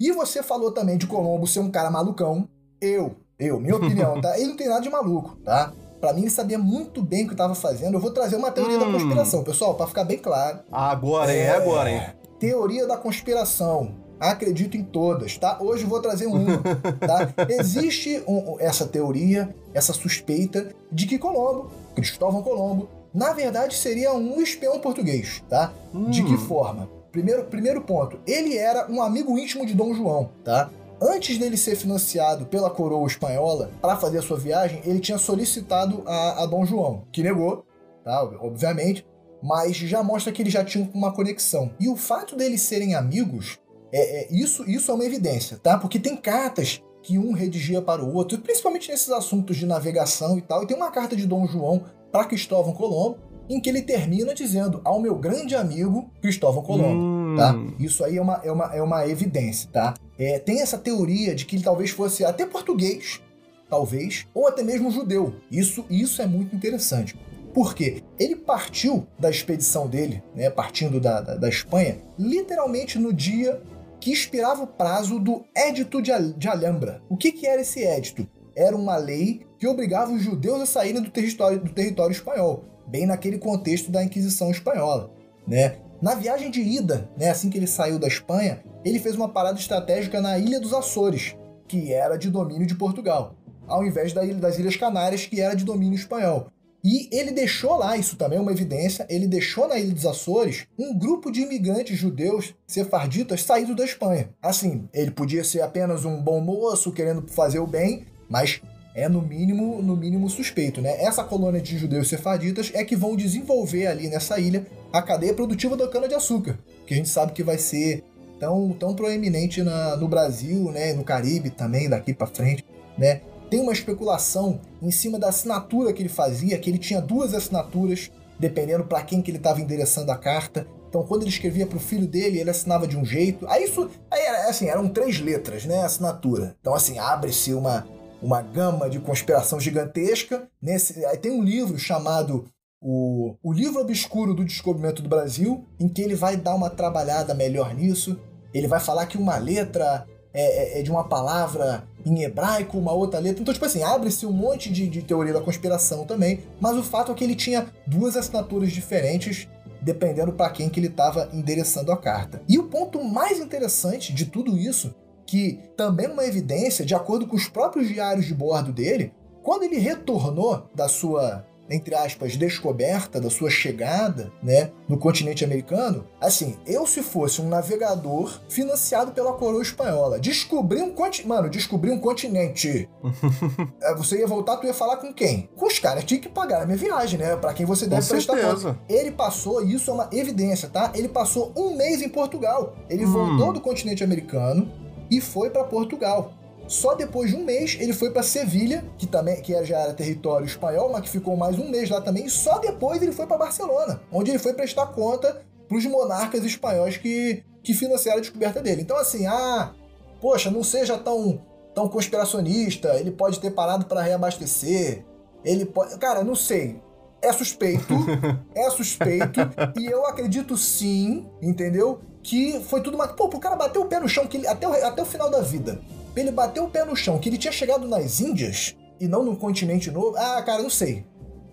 Speaker 2: E você falou também de Colombo ser um cara malucão. Eu, eu, minha opinião, tá? Ele não tem nada de maluco, tá? Para mim, ele sabia muito bem o que estava fazendo. Eu vou trazer uma teoria hum. da conspiração, pessoal, para ficar bem claro.
Speaker 1: Agora, é, é agora, hein?
Speaker 2: Teoria da conspiração. Acredito em todas, tá? Hoje vou trazer uma, tá? Existe um, essa teoria, essa suspeita de que Colombo, Cristóvão Colombo, na verdade seria um espião português, tá? Hum. De que hum. forma? Primeiro, primeiro ponto, ele era um amigo íntimo de Dom João, tá? Antes dele ser financiado pela coroa espanhola para fazer a sua viagem, ele tinha solicitado a, a Dom João, que negou. tá? Obviamente, mas já mostra que eles já tinham uma conexão. E o fato deles serem amigos, é, é, isso, isso é uma evidência, tá? Porque tem cartas que um redigia para o outro, principalmente nesses assuntos de navegação e tal. E tem uma carta de Dom João para Cristóvão Colombo, em que ele termina dizendo ao meu grande amigo Cristóvão Colombo, hum. tá? Isso aí é uma, é uma, é uma evidência, tá? É, tem essa teoria de que ele talvez fosse até português, talvez, ou até mesmo judeu. Isso, isso é muito interessante. Porque ele partiu da expedição dele, né, partindo da, da, da Espanha, literalmente no dia que expirava o prazo do Édito de, de Alhambra. O que, que era esse édito? Era uma lei que obrigava os judeus a saírem do território, do território espanhol, bem naquele contexto da Inquisição espanhola. Né? Na viagem de ida, né, assim que ele saiu da Espanha, ele fez uma parada estratégica na Ilha dos Açores, que era de domínio de Portugal, ao invés da ilha, das Ilhas Canárias, que era de domínio espanhol. E ele deixou lá, isso também é uma evidência, ele deixou na Ilha dos Açores um grupo de imigrantes judeus sefarditas saídos da Espanha. Assim, ele podia ser apenas um bom moço querendo fazer o bem, mas é no mínimo, no mínimo suspeito, né? Essa colônia de judeus sefarditas é que vão desenvolver ali nessa ilha a cadeia produtiva da cana-de-açúcar, que a gente sabe que vai ser tão, tão proeminente na, no Brasil, né, no Caribe também daqui para frente, né? tem uma especulação em cima da assinatura que ele fazia, que ele tinha duas assinaturas, dependendo para quem que ele estava endereçando a carta. Então, quando ele escrevia para o filho dele, ele assinava de um jeito. Aí isso, aí assim, eram três letras, né, a assinatura. Então, assim, abre-se uma uma gama de conspiração gigantesca. Nesse, aí tem um livro chamado o, o Livro Obscuro do Descobrimento do Brasil, em que ele vai dar uma trabalhada melhor nisso. Ele vai falar que uma letra é, é, é de uma palavra em hebraico, uma outra letra. Então, tipo assim, abre-se um monte de, de teoria da conspiração também, mas o fato é que ele tinha duas assinaturas diferentes dependendo para quem que ele estava endereçando a carta. E o ponto mais interessante de tudo isso, que também é uma evidência, de acordo com os próprios diários de bordo dele, quando ele retornou da sua entre aspas, descoberta da sua chegada, né, no continente americano, assim, eu se fosse um navegador financiado pela coroa espanhola, descobri um continente, mano, descobri um continente. É, você ia voltar, tu ia falar com quem? Com os caras tinha que pagar a minha viagem, né, para quem você deve
Speaker 1: com prestar conta.
Speaker 2: Ele passou, isso é uma evidência, tá? Ele passou um mês em Portugal. Ele hum. voltou do continente americano e foi para Portugal. Só depois de um mês ele foi para Sevilha, que também que já era território espanhol, mas que ficou mais um mês lá também. E só depois ele foi para Barcelona, onde ele foi prestar conta para os monarcas espanhóis que, que financiaram a descoberta dele. Então assim, ah, poxa, não seja tão tão conspiracionista. Ele pode ter parado para reabastecer. Ele pode, cara, não sei. É suspeito, é suspeito, e eu acredito sim, entendeu? Que foi tudo uma. Pô, o cara bateu o pé no chão que ele, até, o, até o final da vida ele bateu o pé no chão, que ele tinha chegado nas Índias e não no continente novo. Ah, cara, não sei.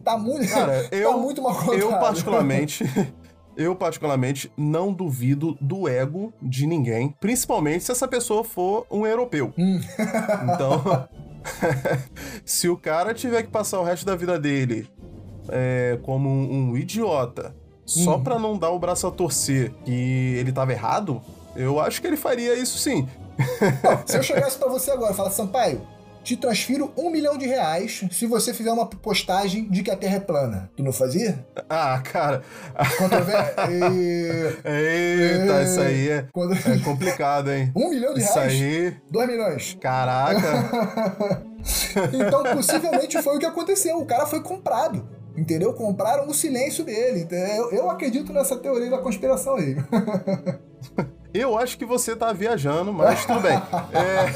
Speaker 2: Tá muito,
Speaker 1: cara,
Speaker 2: tá
Speaker 1: eu,
Speaker 2: muito mal
Speaker 1: contado. Eu particularmente, eu particularmente não duvido do ego de ninguém, principalmente se essa pessoa for um europeu. Hum. Então, se o cara tiver que passar o resto da vida dele é, como um, um idiota só hum. pra não dar o braço a torcer que ele tava errado, eu acho que ele faria isso sim.
Speaker 2: Se eu chegasse para você agora e falasse, Sampaio, te transfiro um milhão de reais se você fizer uma postagem de que a Terra é plana. Tu não fazia?
Speaker 1: Ah, cara.
Speaker 2: Controver...
Speaker 1: Eita, isso aí é, Quando... é complicado, hein?
Speaker 2: Um milhão de
Speaker 1: isso
Speaker 2: reais?
Speaker 1: Isso aí.
Speaker 2: Dois milhões.
Speaker 1: Caraca.
Speaker 2: então, possivelmente foi o que aconteceu. O cara foi comprado. Entendeu? Compraram o silêncio dele. Eu, eu acredito nessa teoria da conspiração aí.
Speaker 1: Eu acho que você tá viajando, mas tudo bem. É...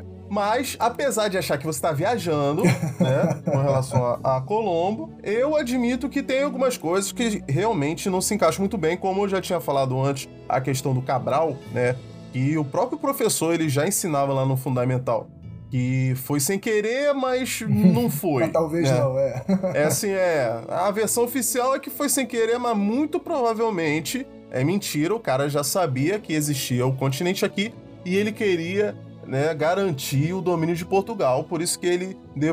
Speaker 1: Mas, apesar de achar que você está viajando, né, com relação a, a, Colombo, eu admito que tem algumas coisas que realmente não se encaixam muito bem, como eu já tinha falado antes, a questão do Cabral, né, que o próprio professor ele já ensinava lá no Fundamental. Que foi sem querer, mas não foi.
Speaker 2: mas talvez
Speaker 1: né?
Speaker 2: não, é.
Speaker 1: é assim, é. A versão oficial é que foi sem querer, mas muito provavelmente é mentira, o cara já sabia que existia o continente aqui e ele queria né, garantir o domínio de Portugal, por isso que ele de...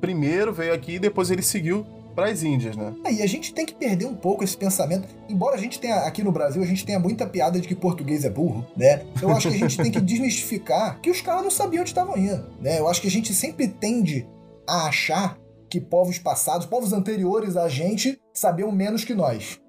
Speaker 1: primeiro veio aqui e depois ele seguiu para as Índias, né?
Speaker 2: É, e a gente tem que perder um pouco esse pensamento. Embora a gente tenha, aqui no Brasil, a gente tenha muita piada de que português é burro, né? Eu acho que a gente tem que desmistificar que os caras não sabiam onde estavam indo, né? Eu acho que a gente sempre tende a achar que povos passados, povos anteriores a gente, sabiam menos que nós.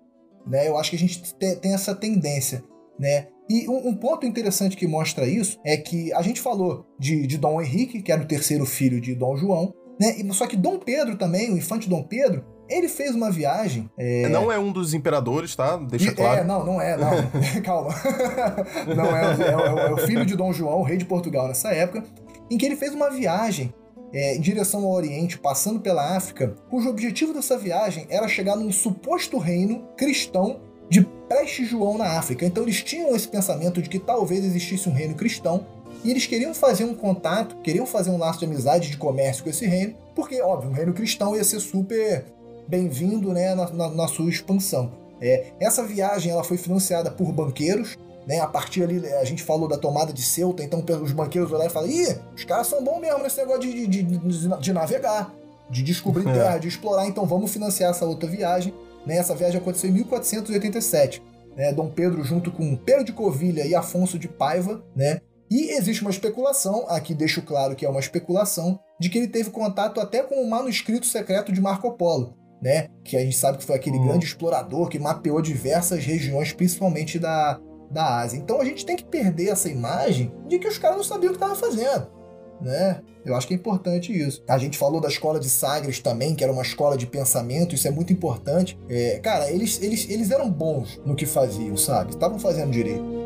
Speaker 2: Né? Eu acho que a gente tem essa tendência. Né? E um, um, ponto interessante que mostra isso é que a gente falou de, de Dom Henrique, que era o terceiro filho de Dom João, né? só que Dom Pedro também, o infante Dom Pedro, ele fez uma viagem.
Speaker 1: É... Não é um dos imperadores, tá? Deixa
Speaker 2: e,
Speaker 1: claro.
Speaker 2: É, não, não é, não. Calma. não é, é, é, é, o filho de Dom João, rei de Portugal nessa época, em que ele fez uma viagem é, em direção ao Oriente, passando pela África, cujo objetivo dessa viagem era chegar num suposto reino cristão de Preste João na África. Então eles tinham esse pensamento de que talvez existisse um reino cristão e eles queriam fazer um contato, queriam fazer um laço de amizade, de comércio com esse reino, porque, óbvio, um reino cristão ia ser super bem-vindo né, na, na, na, sua expansão. É, essa viagem ela foi financiada por banqueiros, né, a partir ali, a gente falou da tomada de Ceuta, então os banqueiros olharam e falaram: ih, os caras são bons mesmo nesse negócio de, de, de, de navegar, de descobrir é. terra, de explorar, então vamos financiar essa outra viagem. Né, essa viagem aconteceu em 1487. Né, Dom Pedro, junto com Pedro de Covilha e Afonso de Paiva, né, e existe uma especulação, aqui deixo claro que é uma especulação, de que ele teve contato até com o manuscrito secreto de Marco Polo, né? Que a gente sabe que foi aquele uhum. grande explorador que mapeou diversas regiões, principalmente da, da Ásia. Então a gente tem que perder essa imagem de que os caras não sabiam o que estavam fazendo, né? Eu acho que é importante isso. A gente falou da escola de Sagres também, que era uma escola de pensamento, isso é muito importante. É, cara, eles, eles, eles eram bons no que faziam, sabe? Estavam fazendo direito.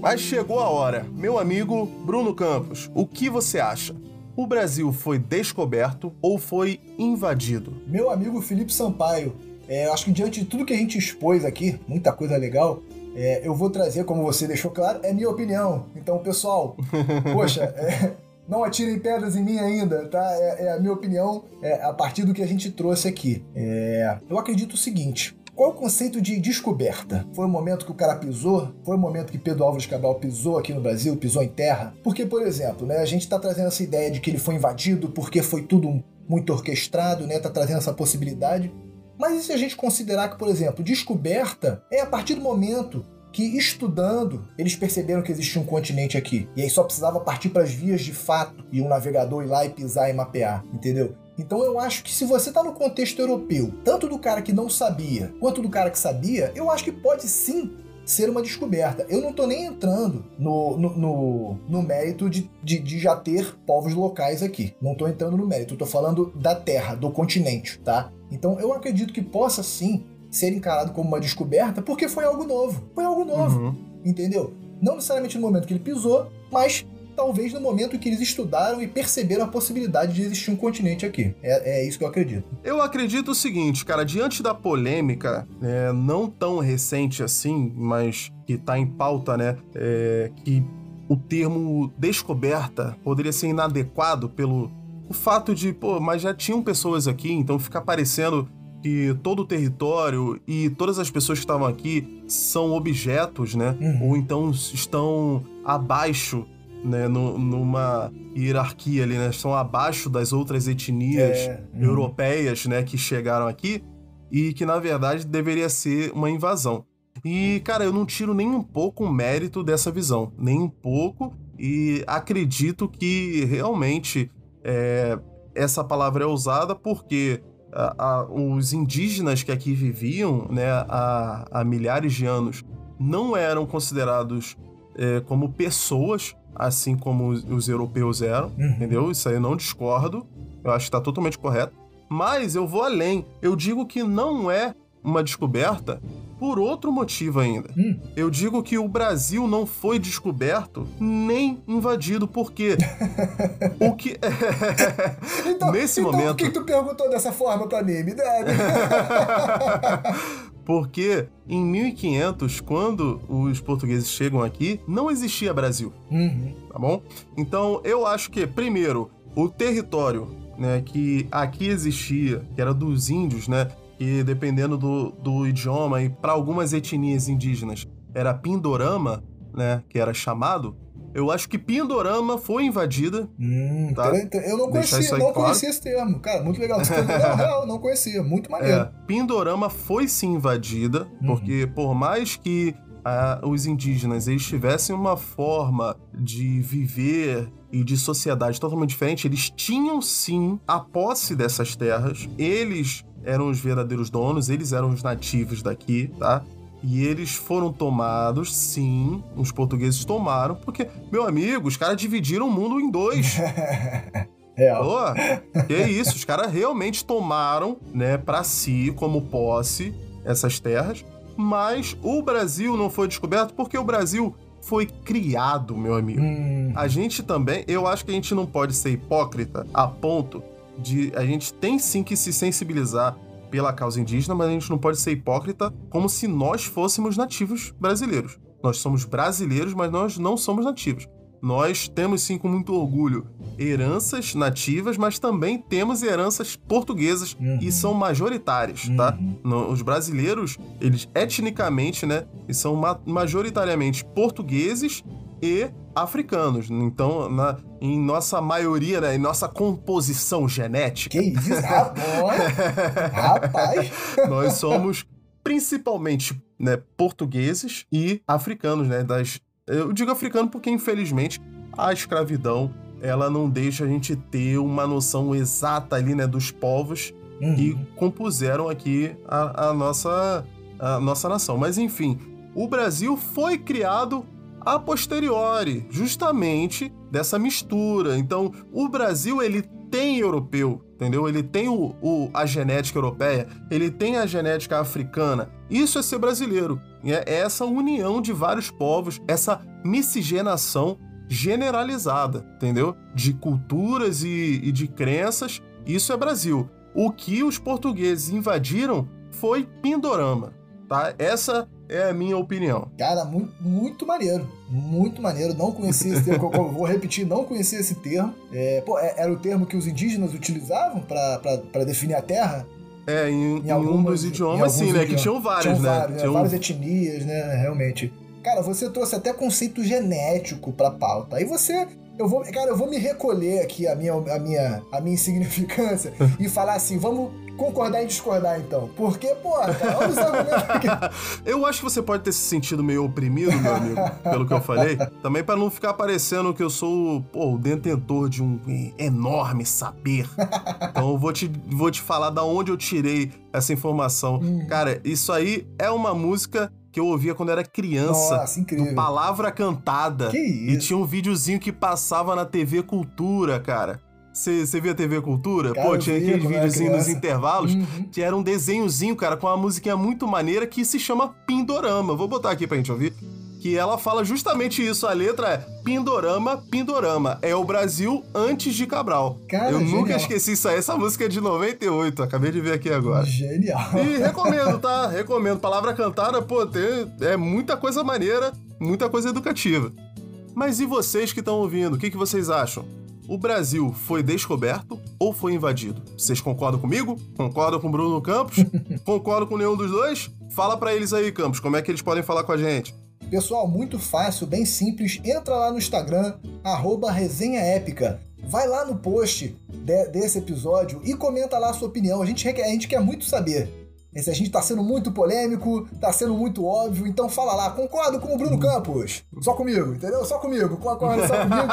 Speaker 1: Mas chegou a hora. Meu amigo Bruno Campos, o que você acha? O Brasil foi descoberto ou foi invadido?
Speaker 2: Meu amigo Felipe Sampaio, é, acho que diante de tudo que a gente expôs aqui, muita coisa legal, é, eu vou trazer, como você deixou claro, é minha opinião. Então, pessoal, poxa, é, não atirem pedras em mim ainda, tá? É, é a minha opinião é, a partir do que a gente trouxe aqui. É, eu acredito o seguinte: qual o conceito de descoberta? Foi o momento que o cara pisou? Foi o momento que Pedro Álvares Cabral pisou aqui no Brasil, pisou em terra? Porque, por exemplo, né, a gente está trazendo essa ideia de que ele foi invadido porque foi tudo muito orquestrado, né? Tá trazendo essa possibilidade. Mas e se a gente considerar que, por exemplo, descoberta é a partir do momento que, estudando, eles perceberam que existia um continente aqui. E aí só precisava partir para as vias de fato e um navegador ir lá e pisar e mapear, entendeu? Então eu acho que se você está no contexto europeu, tanto do cara que não sabia quanto do cara que sabia, eu acho que pode sim ser uma descoberta. Eu não estou nem entrando no, no, no, no mérito de, de, de, já ter povos locais aqui. Não estou entrando no mérito, estou falando da terra, do continente, tá? Então eu acredito que possa sim ser encarado como uma descoberta porque foi algo novo. Foi algo novo, uhum. entendeu? Não necessariamente no momento que ele pisou, mas talvez no momento em que eles estudaram e perceberam a possibilidade de existir um continente aqui. É, é isso que eu acredito.
Speaker 1: Eu acredito o seguinte, cara, diante da polêmica, é, não tão recente assim, mas que tá em pauta, né? É, que o termo descoberta poderia ser inadequado pelo o fato de, pô, mas já tinham pessoas aqui, então fica parecendo que todo o território e todas as pessoas que estavam aqui são objetos, né? Uhum. Ou então estão abaixo né, no, numa hierarquia ali, né? Estão abaixo das outras etnias é, hum. europeias, né, que chegaram aqui e que na verdade deveria ser uma invasão. E, cara, eu não tiro nem um pouco o mérito dessa visão, nem um pouco, e acredito que realmente é, essa palavra é usada porque a, a, os indígenas que aqui viviam né, há, há milhares de anos não eram considerados é, como pessoas, assim como os, os europeus eram, uhum. entendeu? Isso aí eu não discordo, eu acho que está totalmente correto. Mas eu vou além, eu digo que não é uma descoberta por outro motivo ainda. Hum. Eu digo que o Brasil não foi descoberto nem invadido, porque o que
Speaker 2: então,
Speaker 1: nesse
Speaker 2: então,
Speaker 1: momento.
Speaker 2: Por que tu perguntou dessa forma para mim? Me deve.
Speaker 1: Porque em 1500, quando os portugueses chegam aqui, não existia Brasil. Uhum. Tá bom? Então eu acho que, primeiro, o território né, que aqui existia, que era dos índios, né? Que dependendo do, do idioma e para algumas etnias indígenas era Pindorama, né? Que era chamado eu acho que Pindorama foi invadida.
Speaker 2: Hum, tá? Eu não conhecia, não claro. conhecia esse termo. Cara, muito legal. não, real, não conhecia. Muito maneiro. É,
Speaker 1: Pindorama foi sim invadida, uhum. porque por mais que a, os indígenas eles tivessem uma forma de viver e de sociedade totalmente diferente, eles tinham sim a posse dessas terras, eles eram os verdadeiros donos, eles eram os nativos daqui, tá? E eles foram tomados, sim, os portugueses tomaram, porque, meu amigo, os caras dividiram o mundo em dois.
Speaker 2: Real.
Speaker 1: Pô, que isso, os caras realmente tomaram, né, para si, como posse, essas terras. Mas o Brasil não foi descoberto porque o Brasil foi criado, meu amigo.
Speaker 2: Hum.
Speaker 1: A gente também, eu acho que a gente não pode ser hipócrita a ponto de. A gente tem sim que se sensibilizar pela causa indígena, mas a gente não pode ser hipócrita como se nós fôssemos nativos brasileiros. Nós somos brasileiros, mas nós não somos nativos. Nós temos sim com muito orgulho heranças nativas, mas também temos heranças portuguesas
Speaker 2: Uhum.
Speaker 1: e são majoritárias, tá?
Speaker 2: Uhum.
Speaker 1: No- Os brasileiros, eles etnicamente, né, são ma- majoritariamente portugueses e africanos. Então, na- em nossa maioria, né, em nossa composição genética,
Speaker 2: Que isso, rapaz. rapaz.
Speaker 1: nós somos principalmente né, portugueses e africanos, né? Das, eu digo africano porque, infelizmente, a escravidão ela não deixa a gente ter uma noção exata ali, né, dos povos
Speaker 2: Uhum.
Speaker 1: que compuseram aqui a, a nossa, a nossa nação. Mas enfim, o Brasil foi criado a posteriori, justamente dessa mistura. Então, o Brasil ele tem europeu, entendeu? Ele tem o, o- a genética europeia, ele tem a genética africana. Isso é ser brasileiro. É essa união de vários povos, essa miscigenação generalizada, entendeu? De culturas e, e de crenças. Isso é Brasil. O que os portugueses invadiram foi Pindorama, tá? Essa é a minha opinião.
Speaker 2: Cara, muito, muito maneiro. Muito maneiro. Não conhecia esse termo. vou repetir, não conhecia esse termo. É, pô, é- era o termo que os indígenas utilizavam pra definir a terra?
Speaker 1: É, em, em um
Speaker 2: algumas-
Speaker 1: dos
Speaker 2: em
Speaker 1: idiomas, sim, né? Que tinham vários,
Speaker 2: Tinham
Speaker 1: né?
Speaker 2: vários, né?
Speaker 1: Tinham-
Speaker 2: Várias etnias, né? Realmente. Cara, você trouxe até conceito genético pra pauta. Aí você. Eu vou, cara, eu vou me recolher aqui a minha, a minha, a minha insignificância e falar assim, vamos concordar e discordar então. Porque, cara, olha os argumentos.
Speaker 1: Eu acho que você pode ter se sentido meio oprimido, meu amigo, pelo que eu falei. Também pra não ficar parecendo que eu sou pô, o detentor de um enorme saber. Então eu vou te, vou te falar da onde eu tirei essa informação.
Speaker 2: Hum.
Speaker 1: Cara, isso aí é uma música que eu ouvia quando era criança.
Speaker 2: Nossa, incrível.
Speaker 1: Palavra Cantada.
Speaker 2: Que
Speaker 1: E
Speaker 2: isso.
Speaker 1: tinha um videozinho que passava na TV Cultura, cara. Você via TV Cultura?
Speaker 2: Cara,
Speaker 1: Pô, tinha
Speaker 2: via
Speaker 1: aqueles videozinhos nos intervalos
Speaker 2: Uhum.
Speaker 1: que era um desenhozinho, cara, com uma musiquinha muito maneira que se chama Pindorama. Vou botar aqui pra gente ouvir. Que ela fala justamente isso. A letra é Pindorama, Pindorama. É o Brasil antes de Cabral.
Speaker 2: Cara,
Speaker 1: Eu nunca
Speaker 2: genial.
Speaker 1: esqueci isso aí. Essa música é de 98. Acabei de ver aqui agora.
Speaker 2: Genial.
Speaker 1: E recomendo, tá? Recomendo. Palavra cantada, pô, tem, é muita coisa maneira, muita coisa educativa. Mas e vocês que estão ouvindo? O que, que vocês acham? O Brasil foi descoberto ou foi invadido? Vocês concordam comigo? Concordam com o Bruno Campos? concordam com nenhum dos dois? Fala pra eles aí, Campos, como é que eles podem falar com a gente?
Speaker 2: Pessoal, muito fácil, bem simples. Entra lá no Instagram, arroba resenha épica. Vai lá no post de- desse episódio e comenta lá a sua opinião. A gente, a gente quer muito saber. Se a gente tá sendo muito polêmico, tá sendo muito óbvio, então fala lá, concordo com o Bruno Campos. Só comigo, entendeu? Só comigo, concorda só comigo.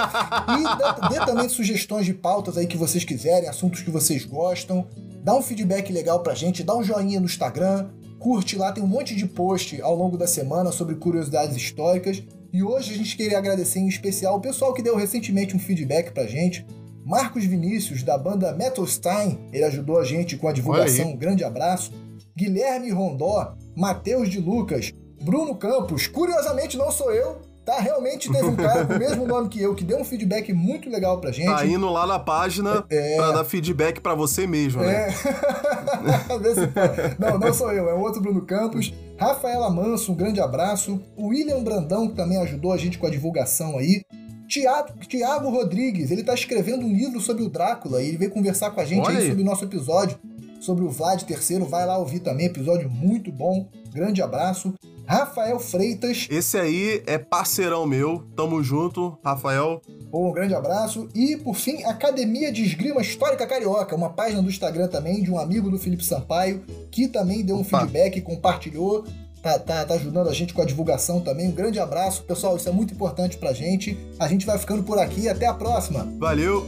Speaker 2: E dê, dê também sugestões de pautas aí que vocês quiserem, assuntos que vocês gostam. Dá um feedback legal pra gente, dá um joinha no Instagram, curte lá, tem um monte de post ao longo da semana sobre curiosidades históricas. E hoje a gente queria agradecer em especial o pessoal que deu recentemente um feedback pra gente. Marcos Vinícius, da banda Metalstein, ele ajudou a gente com a divulgação, um grande abraço. Guilherme Rondó, Matheus de Lucas, Bruno Campos, curiosamente não sou eu, tá? Realmente teve um cara com o mesmo nome que eu que deu um feedback muito legal pra gente.
Speaker 1: Tá indo lá na página pra dar feedback pra você mesmo, né?
Speaker 2: É. Não, não sou eu, é o outro Bruno Campos. Rafaela Manso, um grande abraço. O William Brandão, que também ajudou a gente com a divulgação aí. Tiago, Rodrigues, ele tá escrevendo um livro sobre o Drácula e ele veio conversar com a gente
Speaker 1: Olha
Speaker 2: aí. sobre o nosso episódio, sobre o Vlad III, vai lá ouvir também, episódio muito bom. Grande abraço. Rafael Freitas.
Speaker 1: Esse aí é parceirão meu. Tamo junto, Rafael.
Speaker 2: Bom, um grande abraço. E, por fim, Academia de Esgrima Histórica Carioca, uma página do Instagram também de um amigo do Felipe Sampaio, que também deu um
Speaker 1: Opa.
Speaker 2: feedback, compartilhou, tá, tá, tá ajudando a gente com a divulgação também. Um grande abraço, pessoal. Isso é muito importante pra gente. A gente vai ficando por aqui. Até a próxima.
Speaker 3: Valeu!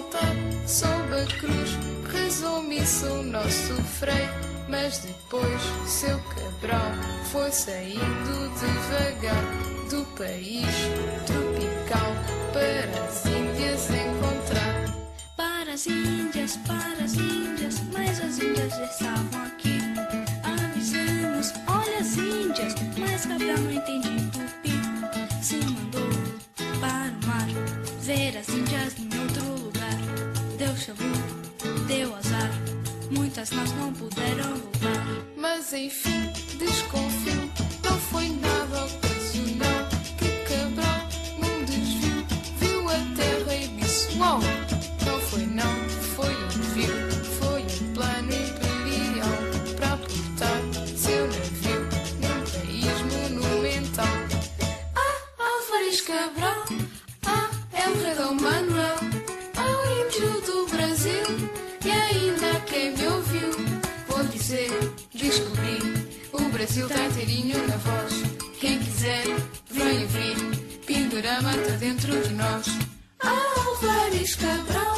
Speaker 3: altar a cruz rezou-missa o nosso freio, mas depois seu cabral foi saindo devagar do país tropical para as Índias encontrar.
Speaker 4: Para as Índias, para as Índias, mas as Índias já estavam aqui. Ah, Avisamos, olha as Índias, mas cabral não entendi porquê. muitas nós não puderam voltar.
Speaker 3: Mas enfim, desconfio, não foi nada ocasional. Que Cabral, num desvio, viu a terra e disse: Uau! Não foi, não, foi um desvio, foi um plano imperial para portar seu navio num país monumental. Ah, Álvares Cabral, ah, é o Manuel. descobri descobrir. O
Speaker 5: Brasil tá inteirinho na voz. Quem quiser, vem ouvir. Pindorama tá dentro de nós. Álvares Cabral.